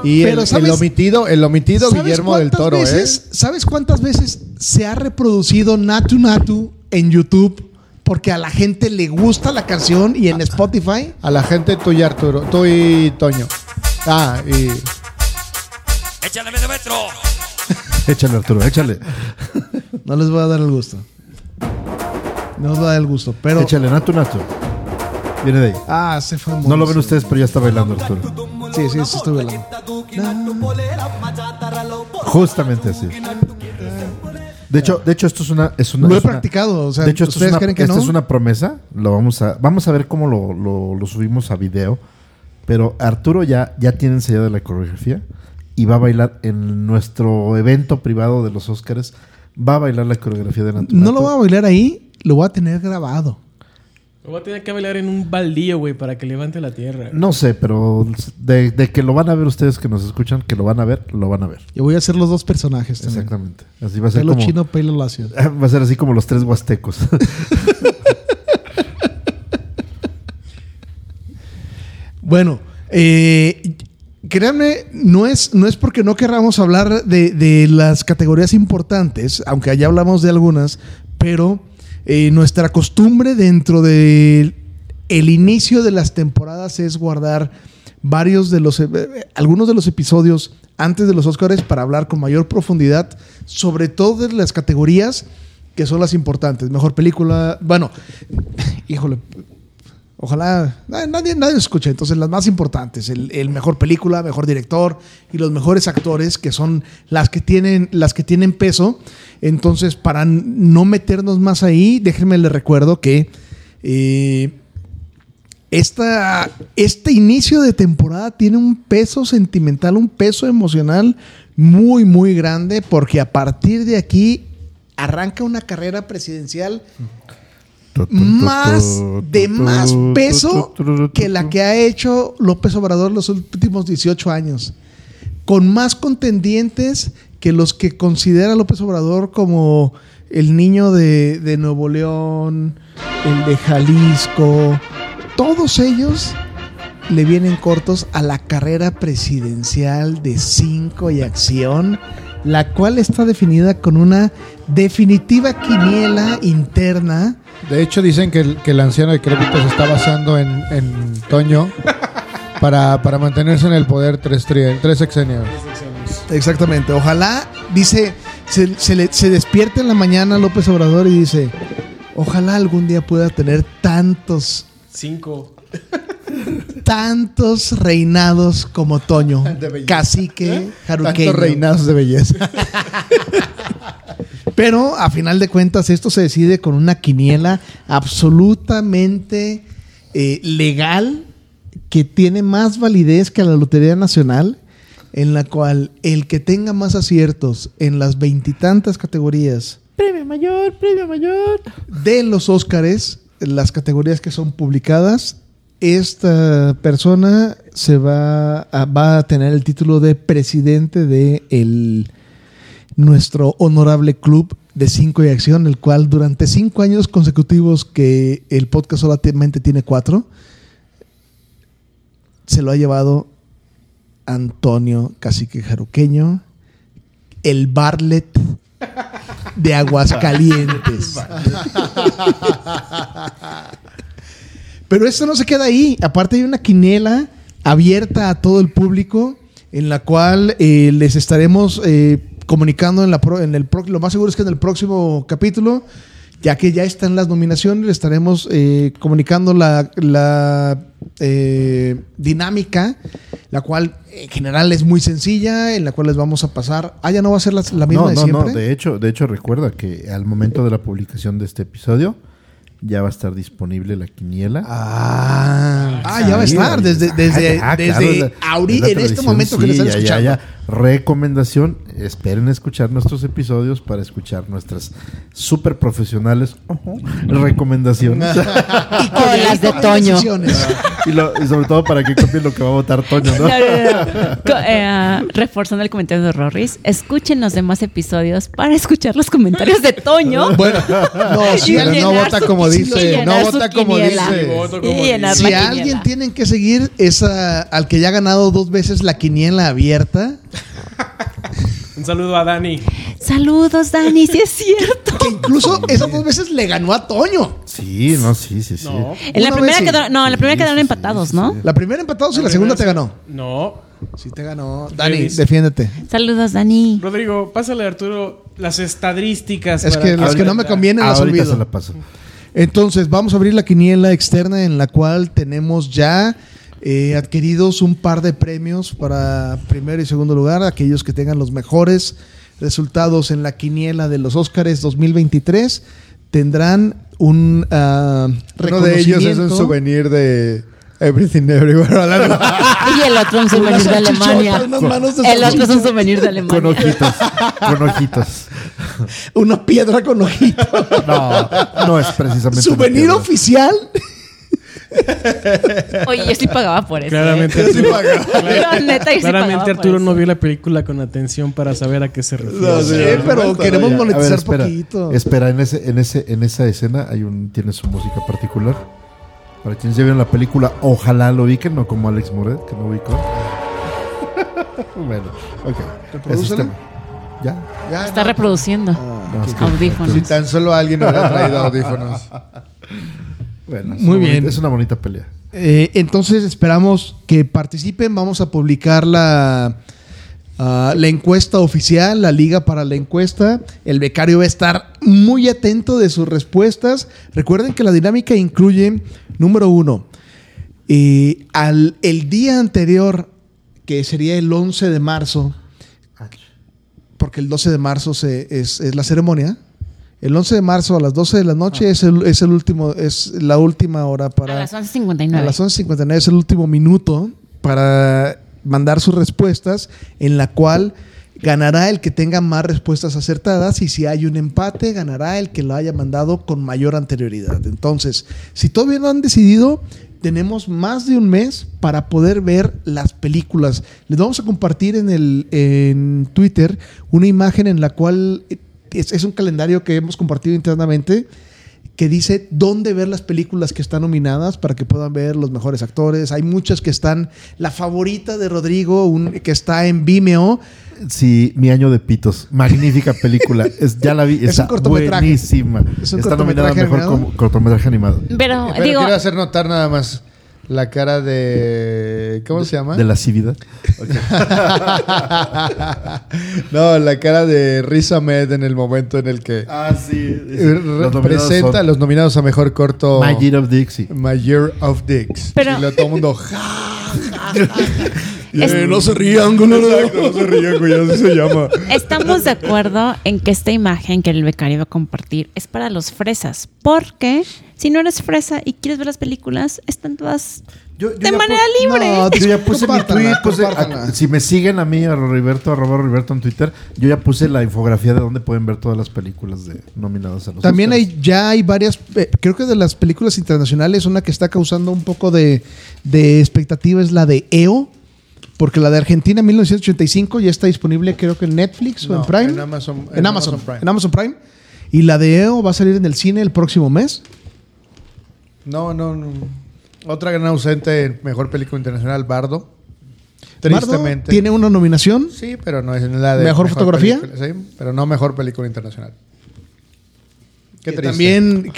Y Pero, el, ¿sabes? el omitido, el omitido ¿Sabes Guillermo del cuántas Toro, veces, ¿eh? ¿Sabes cuántas veces se ha reproducido Natu Natu en YouTube? Porque a la gente le gusta la canción y en Spotify. A la gente tú y Arturo, tú y Toño. Ah, y Échale medio metro. [LAUGHS] Échale, Arturo, échale. No les voy a dar el gusto. No les voy a dar el gusto, pero. Échale, Natu Natu. Viene de ahí. Ah, se fue No lo ven ustedes, pero ya está bailando Arturo. Sí, sí. Justamente así. De hecho, de hecho esto es una... Es una Lo he es una- practicado. O sea, de hecho, esto es ¿ustedes una, creen que esta no? es una promesa. Lo vamos a, vamos a ver cómo lo, lo- lo subimos a video. Pero Arturo ya, ya tiene ensayada la coreografía y va a bailar en nuestro evento privado de los Óscares. Va a bailar la coreografía de Natu No lo voy a bailar ahí, lo voy a tener grabado. Lo voy a tener que bailar en un baldío, güey, para que levante la tierra. No sé, pero de, de que lo van a ver ustedes que nos escuchan, que lo van a ver, lo van a ver. Yo voy a hacer los dos personajes también. Exactamente. Así va a ser Pelo como... chino, pelo lacio. [LAUGHS] Va a ser así como los tres huastecos. [LAUGHS] Bueno, eh, créanme, no es, no es porque no querramos hablar de, de las categorías importantes, aunque allá hablamos de algunas, pero eh, nuestra costumbre dentro de el inicio de las temporadas es guardar varios de los, eh, algunos de los episodios antes de los Oscars para hablar con mayor profundidad sobre todas las categorías que son las importantes. Mejor película, bueno, [LAUGHS] híjole, Ojalá na- nadie, nadie escuche. Entonces, las más importantes: el, el mejor película, mejor director y los mejores actores, que son las que tienen, las que tienen peso. Entonces, para no meternos más ahí, déjenme les recuerdo que eh, esta, este inicio de temporada tiene un peso sentimental, un peso emocional muy, muy grande, porque a partir de aquí arranca una carrera presidencial más de más peso que la que ha hecho López Obrador los últimos 18 años. Con más contendientes que los que considera López Obrador como el niño de, de Nuevo León, el de Jalisco. Todos ellos le vienen cortos a la carrera presidencial de cinco y acción, la cual está definida con una definitiva quiniela interna De hecho, dicen que el, que el anciano de Crédito se está basando en, en Toño para, para mantenerse en el poder tres, tres sexenios. Exactamente. Ojalá, dice, se, se le- se despierte en la mañana López Obrador y dice, ojalá algún día pueda tener tantos, Cinco. tantos reinados como Toño, [LAUGHS] De belleza. cacique, jaruqueño. Tantos reinados de belleza. [LAUGHS] Pero a final de cuentas esto se decide con una quiniela absolutamente eh, legal que tiene más validez que la Lotería Nacional, en la cual el que tenga más aciertos en las veintitantas categorías Premio mayor, premio mayor. de los Óscares, las categorías que son publicadas, esta persona se va a, va a tener el título de presidente de el, nuestro honorable club de cinco y acción, el cual durante cinco años consecutivos que el podcast solamente tiene cuatro, se lo ha llevado Antonio Cacique Jaruqueño, el Barlet de Aguascalientes. Pero esto no se queda ahí. Aparte hay una quinela abierta a todo el público en la cual eh, les estaremos eh, comunicando en, la pro- en el pro- lo más seguro es que en el próximo capítulo, ya que ya están las nominaciones, les estaremos eh, comunicando la, la, dinámica, la cual en general es muy sencilla, en la cual les vamos a pasar. Ah, ya no va a ser la, la misma No, de no, siempre. no. De hecho, de hecho, recuerda que al momento de la publicación de este episodio ya va a estar disponible la quiniela. Ah, ah, ya va a estar desde, desde, Ah, desde es la- ahori- es la en este momento que lo están ya, escuchando. ya. Recomendación, esperen escuchar nuestros episodios para escuchar nuestras súper profesionales recomendaciones. [LAUGHS] O las de Toño. y, lo- y sobre todo para que copien lo que va a votar Toño, ¿no? No, no, no. Co- eh, reforzando el comentario de Rorris, escuchen los demás episodios para escuchar los comentarios de Toño. Bueno, no, [LAUGHS] si Y no vota como y dice, no vota como dice. Y Si alguien tienen que seguir es a- al que ya ha ganado dos veces la quiniela abierta, Un saludo a Dani. Saludos, Dani, si es cierto. que incluso esas dos veces le ganó a Toño. Sí, no, sí, sí, sí. No. En la Una primera vez sí. quedaron, no, en la primera Sí, quedaron sí, empatados, sí, ¿no? sí. La primera empatados y la segunda te ganó. No. Sí te ganó. Dani, Luis. defiéndete. Saludos, Dani. Rodrigo, pásale a Arturo las estadísticas. Es para que las que no me convienen las Ahorita se olvido. la paso. Entonces, vamos a abrir la quiniela externa en la cual tenemos ya eh, adquiridos un par de premios para primero y segundo lugar, aquellos que tengan los mejores resultados en la quiniela de los Óscares 2023 tendrán un ah, Uno de ellos es un reconocimiento. souvenir de Everything Everywhere. [LAUGHS] Y el otro un souvenir de Alemania. de El otro es un souvenir de Con Alemania. ojitos, con ojitos. Una piedra con ojito. No, no es precisamente. Souvenir oficial. [LAUGHS] Oye, yo sí pagaba por eso. Claramente, ¿eh? Arturo, [LAUGHS] La neta, yo sí claramente pagaba por Arturo no vio la película con atención para saber a qué se refiere. No, sí, no, pero queremos ya. A ver, monetizar espera, poquito. espera, en ese, en ese, en esa escena hay un, tiene su música particular. Para quienes ya vieron la película, ojalá lo ubiquen, no como Alex Moret, que no ubicó. [LAUGHS] bueno, ok. Tema. ¿Ya? Ya, Está no. reproduciendo. No, es que- Audífonos. Si tan solo alguien hubiera traído audífonos. Bueno, Muy bien. bonita- es una bonita pelea. Eh, entonces esperamos que participen. Vamos a publicar la, ah, la encuesta oficial, la liga para la encuesta. El becario va a estar muy atento de sus respuestas. Recuerden que la dinámica incluye, número uno, eh, al, el día anterior, que sería el 11 de marzo, porque el 12 de marzo se- es, es la ceremonia. El 11 de marzo a las 12 de la noche es, el, es el último, es la última hora para A las 11.59. a las 11.59 es el último minuto para mandar sus respuestas, en la cual ganará el que tenga más respuestas acertadas y si hay un empate, ganará el que lo haya mandado con mayor anterioridad. Entonces, si todavía no han decidido, tenemos más de un mes para poder ver las películas. Les vamos a compartir en, el, en Twitter una imagen en la cual es, es un calendario que hemos compartido internamente que dice dónde ver las películas que están nominadas para que puedan ver los mejores actores. Hay muchas que están. La favorita de Rodrigo, un- que está en Vimeo. Sí, Mi Año de Pitos. Magnífica película. [LAUGHS] Es, ya la vi. Es Está un cortometraje. buenísima. Es un está nominada a cortometraje mejor animado. como cortometraje animado. Pero, Pero digo, quiero hacer notar nada más. La cara de. ¿Cómo se llama? De lascividad. [LAUGHS] no, la cara de Riz Ahmed en el momento en el que Ah, sí. representa a los nominados a mejor corto. My Year of Dixie. My Year of Dicks. Pero- y lo, todo el mundo. [LAUGHS] Eh, no se rían, güey. Exacto, no se rían, güey, así se llama. Estamos de acuerdo en que esta imagen que el becario va a compartir es para los fresas. Porque si no eres fresa y quieres ver las películas, están todas Yo- yo de manera libre. No, Yo ya puse mi tweet, puse- compártanla. a- si me siguen a mí, a Roberto, arroba Roberto en Twitter, yo ya puse la infografía de donde pueden ver todas las películas de nominadas a los También Oscars. hay, ya hay varias, eh, creo que de las películas internacionales, una que está causando un poco de, de expectativa es la de EO, porque la de Argentina 1985 ya está disponible creo que en Netflix o en Prime. en Amazon- En, en Amazon, Amazon Prime. En Amazon Prime. Y la de EO va a salir en el cine el próximo mes. No, no, no. Otra gran ausente en mejor película internacional, Bardo. Bardo Tristemente. Tiene una nominación. Sí, pero no es la de ¿Mejor fotografía? sí, pero no mejor película internacional. Qué que también Pues,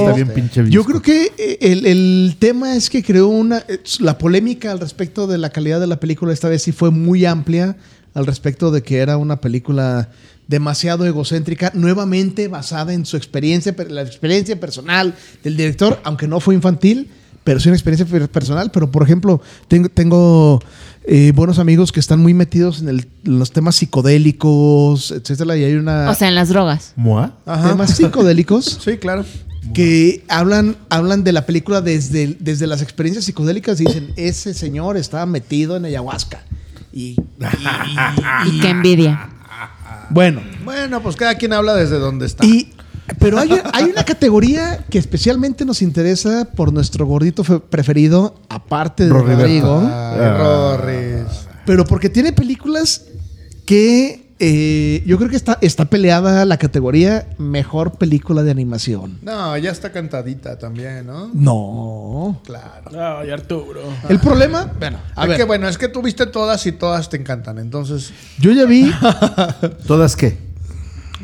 Está bien pinche yo creo que eh, el, el tema es que creó una eh, la polémica al respecto de la calidad de la película esta vez sí fue muy amplia al respecto de que era una película demasiado egocéntrica nuevamente basada en su experiencia per- la experiencia personal del director aunque no fue infantil pero sí una experiencia per- personal. Pero por ejemplo tengo tengo eh, buenos amigos que están muy metidos en, el- en los temas psicodélicos etcétera y hay una O sea, en las drogas. ¿Moa? Ajá. temas psicodélicos Sí, claro. que hablan, hablan de la película desde, desde las experiencias psicodélicas y dicen, ese señor estaba metido en ayahuasca. Y, y- Y [LAUGHS] qué envidia. bueno, Bueno, pues cada quien habla desde donde está. y, pero hay, hay una categoría que especialmente nos interesa por nuestro gordito fe- preferido, aparte de Rorriberto. Rodrigo, Ay, Rorris. pero porque tiene películas que eh, yo creo que está, está peleada la categoría mejor película de animación. No, ya está cantadita también, ¿no? No. Claro. Ay, Arturo. El problema, bueno, a Es ver, que bueno, es que tú viste todas y todas te encantan. Entonces, yo ya vi [LAUGHS] ¿Todas qué?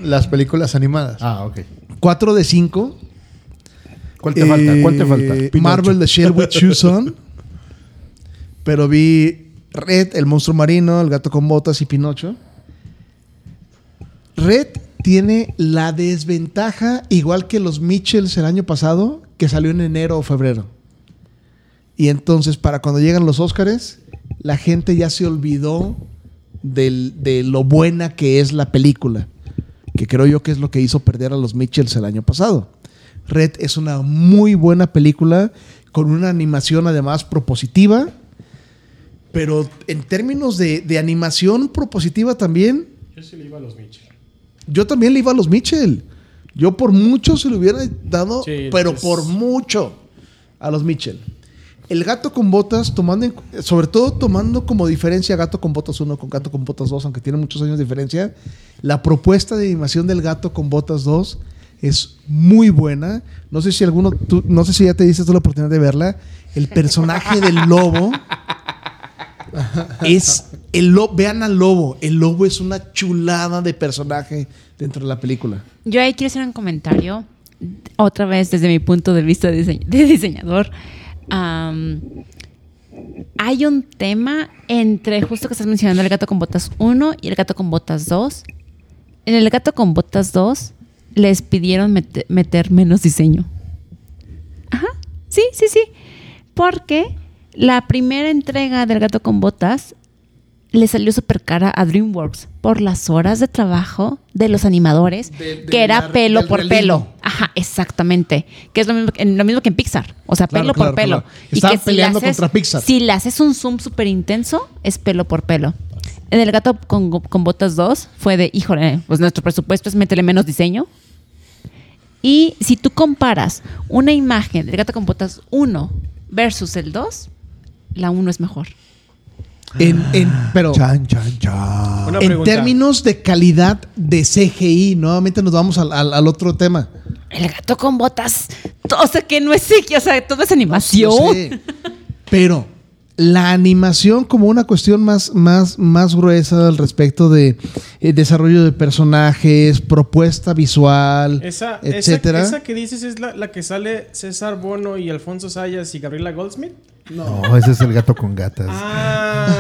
Las películas animadas. Ah, ok. 4 de 5. ¿Cuál te falta? ¿Cuál te falta? Eh, Marvel The Shell with Shoes On. [LAUGHS] Pero vi Red, El Monstruo Marino, El Gato con Botas y Pinocho. Red tiene la desventaja, igual que los Mitchells el año pasado, que salió en enero o febrero. Y entonces, para cuando llegan los Óscares, la gente ya se olvidó del- de lo buena que es la película. Que creo yo que es lo que hizo perder a los Mitchells el año pasado. Red es una muy buena película con una animación además propositiva. Pero en términos de, de animación propositiva también, Yo sí le iba a los Mitchell. yo también le iba a los Mitchell. Yo por mucho se lo hubiera dado, Sí, pero es- por mucho a los Mitchell. El gato con botas, tomando en- sobre todo tomando como diferencia gato con botas 1 con gato con botas 2, aunque tiene muchos años de diferencia, la propuesta de animación del gato con botas 2 es muy buena. No sé si alguno, no sé si ya te diste la oportunidad de verla. El personaje del lobo es el lobo. Vean al lobo. El lobo es una chulada de personaje dentro de la película. Yo ahí quiero hacer un comentario, otra vez desde mi punto de vista de diseñador. Hay un tema entre justo que estás mencionando el gato con botas 1 y el gato con botas 2. En el gato con botas 2 les pidieron mete- meter menos diseño. Ajá, sí, sí, sí. Porque la primera entrega del gato con botas le salió súper cara a DreamWorks por las horas de trabajo de los animadores, De- de que era la- pelo por realismo. pelo. Ajá, exactamente. Que es lo mismo, que- lo mismo que en Pixar. O sea, Claro, pelo claro, por pelo. claro. Y Estaban que si le peleando haces- contra Pixar. Si le haces un zoom súper intenso, es pelo por pelo. En el gato con, con botas 2 fue de, híjole, pues nuestro presupuesto es meterle menos diseño. Y si tú comparas una imagen del gato con botas 1 versus el 2, la 1 es mejor. En, en- pero Chan, chan, chan. Una en términos de calidad de CGI, nuevamente nos vamos al, al- al otro tema. El gato con botas, o sea que no es CGI, o sea, todo es animación. Sé. pero la animación como una cuestión más, más, más gruesa al respecto de eh, desarrollo de personajes, propuesta visual, Esa, etcétera. esa, esa que dices es la, la que sale César Bono y Alfonso Sayas y Gabriela Goldsmith. No, ese es el gato con gatas. Ah.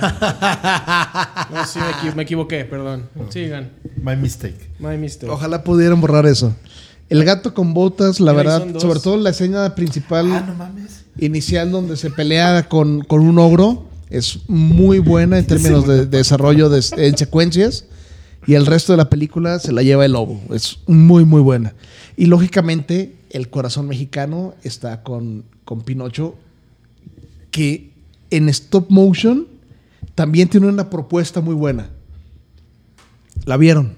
[LAUGHS] No, sí, me, equi- me equivoqué, perdón. Sigan. My mistake. My mistake. Ojalá pudieran borrar eso. El gato con botas, la verdad, sobre todo la escena principal Ah, no mames. Inicial donde se pelea con, con un ogro, es muy buena en términos de, de desarrollo de, en secuencias. Y el resto de la película se la lleva el lobo. Es muy, muy buena. Y lógicamente, el corazón mexicano está con, con Pinocho, que en stop motion también tiene una propuesta muy buena. ¿La vieron?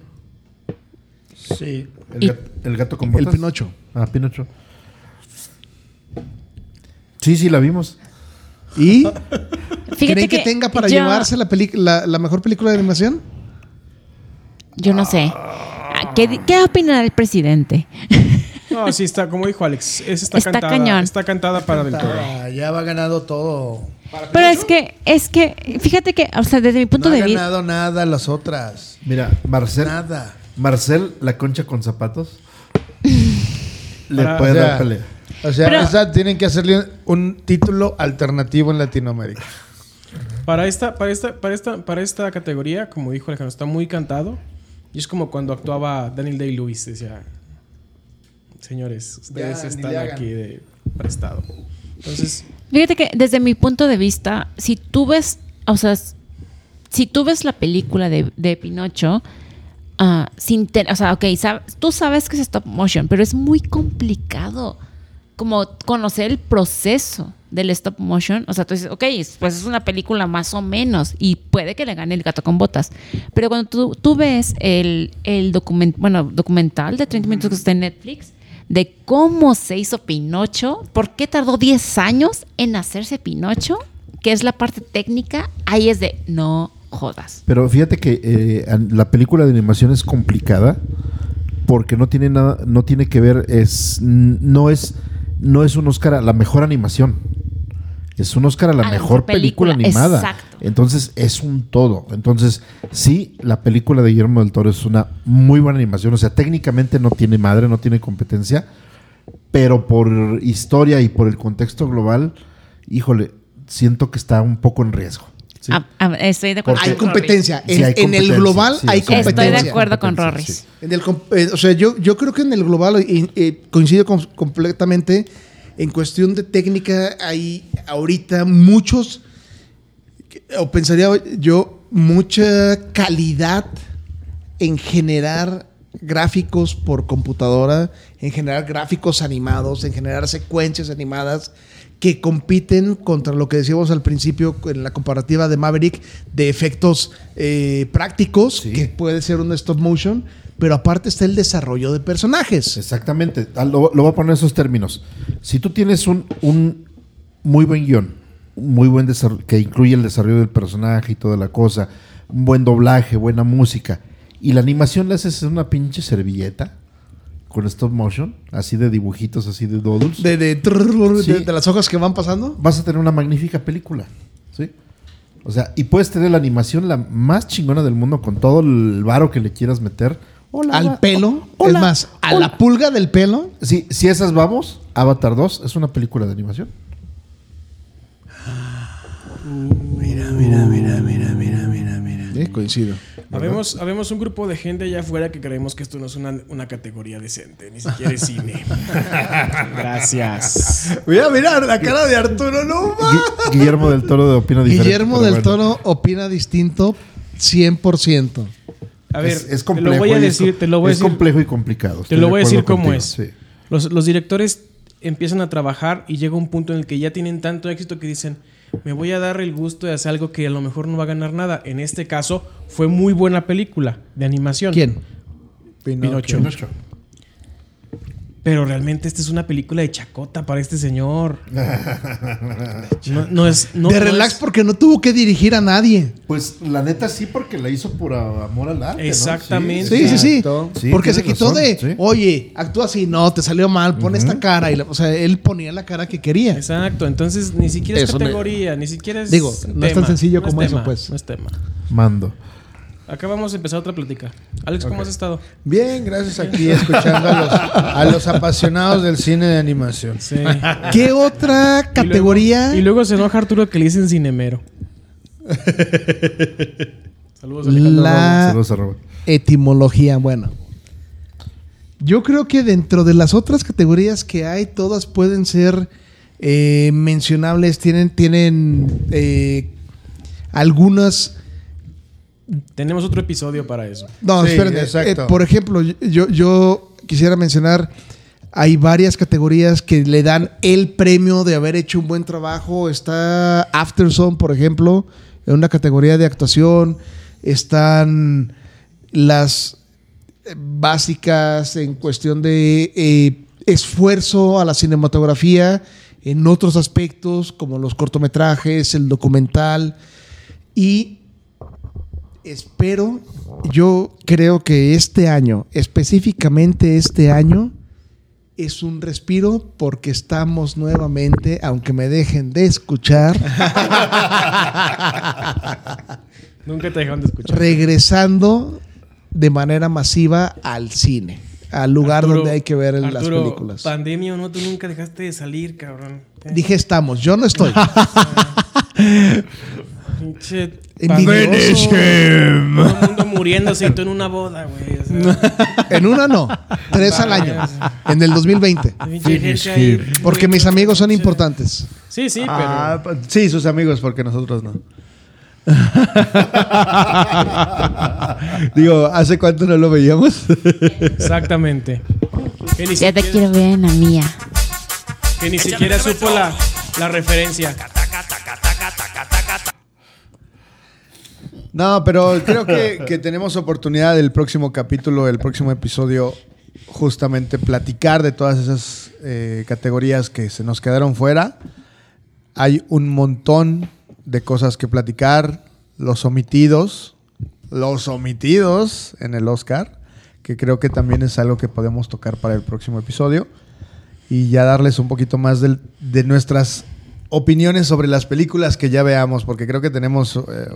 Sí. El, Y- el gato con El botas. Pinocho. Ah, Pinocho. Sí, sí, la vimos. ¿Y [LAUGHS] Fíjate creen que, tenga para yo- llevarse la, la, la mejor película de animación? Yo no sé. Ah, ¿Qué, qué opina el presidente? No, sí, está, como dijo Alex, esa está, Está cantada. cañón. Está cantada para. Ah, ya va ganado todo. Pero es que, es que, fíjate que, o sea, desde mi punto no de ha vista. ganado nada las otras. Mira, Marcel. Nada. Marcel, la concha con zapatos. le puede o sea, dar pelea. O sea, Pero- esa tienen que hacerle un título alternativo en Latinoamérica. Para esta, para esta, para esta, para esta categoría, como dijo Alejandro, está muy cantado. Y es como cuando actuaba Daniel Day-Lewis, decía, señores, ustedes Ya, están le hagan". aquí de prestado. Entonces, Fíjate que desde mi punto de vista, si tú ves, o sea, si tú ves la película de, de Pinocho, ah, sin o sea, ok, sab- tú sabes que es stop motion, pero es muy complicado como conocer el proceso del stop motion. O sea, tú dices, ok, es- pues es una película más o menos y puede que le gane el gato con botas. Pero cuando tú, ves el, el document, bueno, documental de 30 minutos que está en Netflix, de cómo se hizo Pinocho, por qué tardó 10 años en hacerse Pinocho, que es la parte técnica, ahí es de no jodas. Pero fíjate que eh, la película de animación es complicada porque no tiene nada, no tiene que ver, es no es, no es un Oscar a la mejor animación. Es un Oscar a la A mejor mejor película, película, animada. exacto. Entonces es un todo. Entonces, sí, la película de Guillermo del Toro es una muy buena animación. O sea, técnicamente no tiene madre, no tiene competencia. Pero por historia y por el contexto global, híjole, siento que está un poco en riesgo. ¿Sí? Ah, ah, estoy de acuerdo. Hay con competencia. Sí, En, hay en el competencia, global sí, hay competencia. Estoy de acuerdo con Competencia, Rorris. sí. En el eh, o sea, yo, yo creo que en el global y, eh, coincido con- completamente. En cuestión de técnica, hay ahorita muchos, o pensaría yo, mucha calidad en generar gráficos por computadora, en generar gráficos animados, en generar secuencias animadas que compiten contra lo que decíamos al principio en la comparativa de Maverick de efectos eh, prácticos, Sí. que puede ser un stop motion, pero aparte está el desarrollo de personajes. Exactamente. Ah, Lo, lo voy a poner en esos términos. Si tú tienes un, un muy buen guion, muy buen desarrollo, que incluye el desarrollo del personaje y toda la cosa, un buen doblaje, buena música, y la animación le haces en una pinche servilleta con stop motion, así de dibujitos, así de doodles, De, de, trrr, de- Sí. de las hojas que van pasando. vas a tener una magnífica película. ¿Sí? O sea, y puedes tener la animación la más chingona del mundo con todo el varo que le quieras meter. Hola, Al va- pelo, hola, es más, a hola. la pulga del pelo. Si, si esas vamos, Avatar 2 es una película de animación. Eh, coincido. Habemos, habemos un grupo de gente allá afuera que creemos que esto no es una, una categoría decente, ni siquiera es cine. [LAUGHS] Gracias. Mira, mira, la cara de Arturo, no Gui- Guillermo del Toro de opina diferente. Guillermo del bueno. Toro opina distinto 100%. A ver, es, es te complejo. lo voy a es decir, te lo voy a es decir. complejo y complicado. Te lo voy a decir cómo contigo, es. sí. Los, los directores empiezan a trabajar y llega un punto en el que ya tienen tanto éxito que dicen, me voy a dar el gusto de hacer algo que a lo mejor no va a ganar nada. En este caso, fue muy buena película de animación. ¿Quién? Pinocho. Pinocho. Pero realmente esta es una película de chacota para este señor. [LAUGHS] No, no es. no- de no relax es- porque no tuvo que dirigir a nadie. Pues la neta sí, porque la hizo por amor al arte. ¿no? Exactamente. Sí, sí, sí. Porque se quitó razón, de, sí. oye, actúa así, no, te salió mal, pon esta cara. Y la- o sea, él ponía la cara que quería. Exacto, entonces ni siquiera es Eso categoría, ni siquiera es. Digo, no es tan sencillo no es como eso, pues. No es tema. Mando. Acá vamos a empezar otra plática. Alex, ¿cómo has estado? Bien, gracias aquí escuchando a los, a los apasionados del cine de animación. Sí. ¿Qué otra categoría? Y luego, y luego se enoja Arturo que le dicen cinemero. [LAUGHS] Saludos, Alejandro. La Saludos a Robert. etimología, bueno. Yo creo que dentro de las otras categorías que hay, todas pueden ser eh, mencionables, tienen, tienen eh, algunas Tenemos otro episodio para eso. No, Sí, espérenme. exacto. Eh, por ejemplo, yo, yo quisiera mencionar, hay varias categorías que le dan el premio de haber hecho un buen trabajo. Está Afterson, por ejemplo, en una categoría de actuación. Están las básicas en cuestión de eh, esfuerzo a la cinematografía en otros aspectos, como los cortometrajes, el documental. Y espero, yo creo que este año, específicamente este año, es un respiro porque estamos nuevamente, aunque me dejen de escuchar, [LAUGHS] Nunca te dejaron de escuchar. regresando de manera masiva al cine, al lugar Arturo- donde hay que ver las películas. Pandemia o no, tú nunca dejaste de salir, cabrón. Dije estamos, yo no estoy. [LAUGHS] Pinche Envidioso. Todo el mundo muriéndose y tú en una boda, güey. O sea, [LAUGHS] En una no, tres al año, en el 2020. pinche gente ahí, Porque mis amigos son importantes. Sí, sí, pero. Ah, pa- sí, sus amigos, porque nosotros no. [LAUGHS] Digo, ¿hace cuánto no lo veíamos? Exactamente. Ya te quiero ver en la mía. que ni siquiera supo la, la referencia. No, pero creo que, tenemos oportunidad del próximo capítulo, el próximo episodio, justamente platicar de todas esas eh, categorías que se nos quedaron fuera. Hay un montón de cosas que platicar, los omitidos, los omitidos en el Oscar, que creo que también es algo que podemos tocar para el próximo episodio. Y ya darles un poquito más de nuestras opiniones sobre las películas que ya veamos, porque creo que tenemos eh,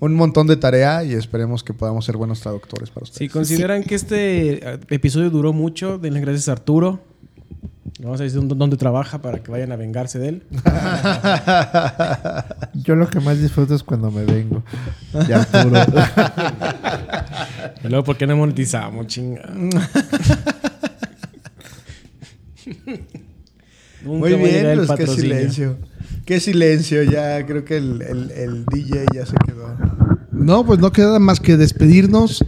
un, montón de tarea y esperemos que podamos ser buenos traductores para ustedes. Si consideran que este eh, episodio duró mucho, denle gracias a Arturo. Vamos a decir dónde dónde trabaja para que vayan a vengarse de él. [LAUGHS] Yo lo que más disfruto es cuando me vengo. De Arturo. Y luego, ¿por qué no monetizamos, chinga? [LAUGHS] Nunca Muy bien, el pues qué silencio. Qué silencio, ya creo que el, el- el DJ ya se quedó. No, pues no queda más que despedirnos.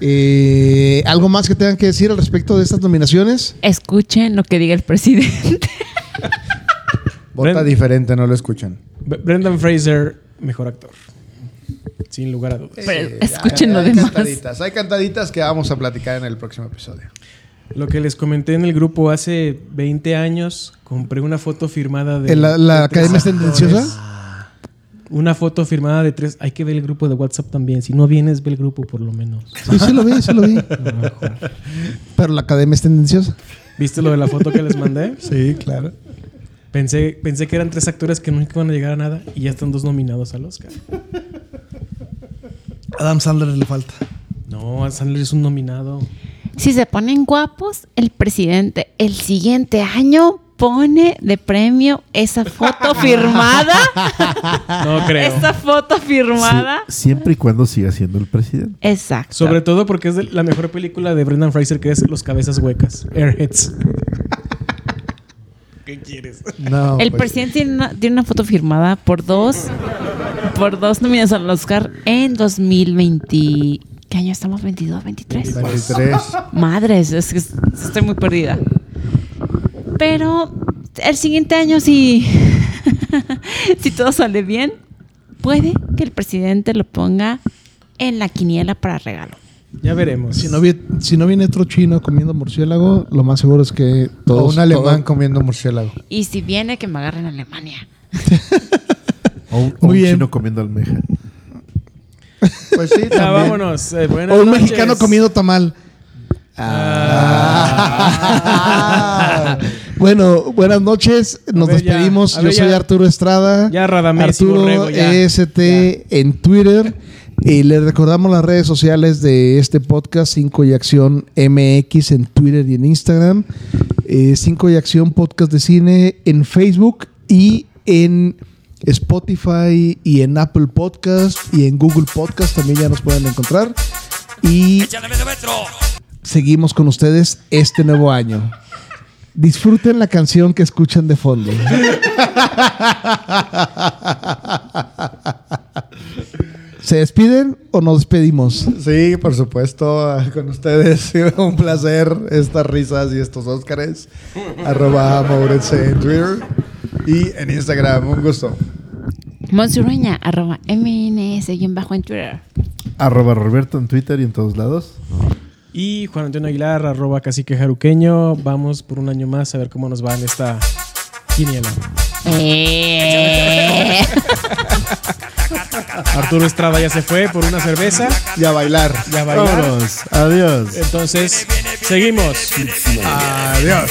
Eh, ¿Algo más que tengan que decir al respecto de estas nominaciones? Escuchen lo que diga el presidente. [LAUGHS] Vota diferente, no lo escuchan. Brendan Fraser, mejor actor. Sin lugar a dudas. Pero escuchen lo hay demás. Cantaditas, hay cantaditas que vamos a platicar en el próximo episodio. Lo que les comenté en el grupo hace 20 años, compré una foto firmada de. ¿En ¿La, la de tres academia es tendenciosa? Una foto firmada de tres. Hay que ver el grupo de WhatsApp también. Si no vienes, ve el grupo por lo menos. Sí, sí lo vi, sí lo vi. [LAUGHS] Pero la academia es tendenciosa. ¿Viste lo de la foto que les mandé? [LAUGHS] Sí, claro. Pensé, pensé que eran tres actores que nunca iban a llegar a nada y ya están dos nominados al Oscar. Adam Sandler le falta. No, a Sandler es un nominado. Si se ponen guapos, el presidente el siguiente año pone de premio esa foto [LAUGHS] firmada. No creo. esa foto firmada. Sí, siempre y cuando siga siendo el presidente. Exacto. Sobre todo porque es de la mejor película de Brendan Fraser que es Los Cabezas Huecas. Airheads. [LAUGHS] ¿Qué quieres? No, el pues, presidente tiene una, tiene una foto firmada por dos por dos nominaciones al Oscar en 2020. ¿Qué año estamos? ¿22, 23? 23. Madres, es que estoy muy perdida. Pero el siguiente año, si, [LAUGHS] si todo sale bien, puede que el presidente lo ponga en la quiniela para regalo. Ya veremos. Si no, vi- si no viene otro chino comiendo murciélago, lo más seguro es que O todos... un alemán todo- comiendo murciélago. Y si viene, que me agarren en Alemania. O [LAUGHS] un, o Muy un bien. chino comiendo almeja. Pues sí, [LAUGHS] Ya, también. vámonos. Eh, o un noches. mexicano comiendo tamal. Ah. [LAUGHS] Bueno, buenas noches. Nos ver, despedimos. Yo ver, soy ya. Arturo Estrada. Ya, Radamés y Arturo Borrego, ya. EST en Twitter. Y les recordamos las redes sociales de este podcast, 5 y Acción MX en Twitter y en Instagram. 5 y Acción Podcast de Cine en Facebook y en Spotify y en Apple Podcast y en Google Podcast también ya nos pueden encontrar. Y Échale medio metro. Seguimos con ustedes este nuevo año. Disfruten la canción que escuchan de fondo. ¿Se despiden o nos despedimos? Sí, por supuesto, con ustedes. [LAUGHS] Un placer estas risas y estos Óscares. Arroba Maurense en Twitter y en Instagram. Un gusto. Monsurueña, arroba MNS, y en bajo en Twitter. Arroba Roberto en Twitter y en todos lados. Y Juan Antonio Aguilar, arroba cacique jaruqueño. Vamos por un año más a ver cómo nos va en esta quiniela. Eh. [LAUGHS] Arturo Estrada ya se fue por una cerveza. Y a bailar. Ya bailar. Vámonos. Adiós. Entonces, seguimos. Adiós.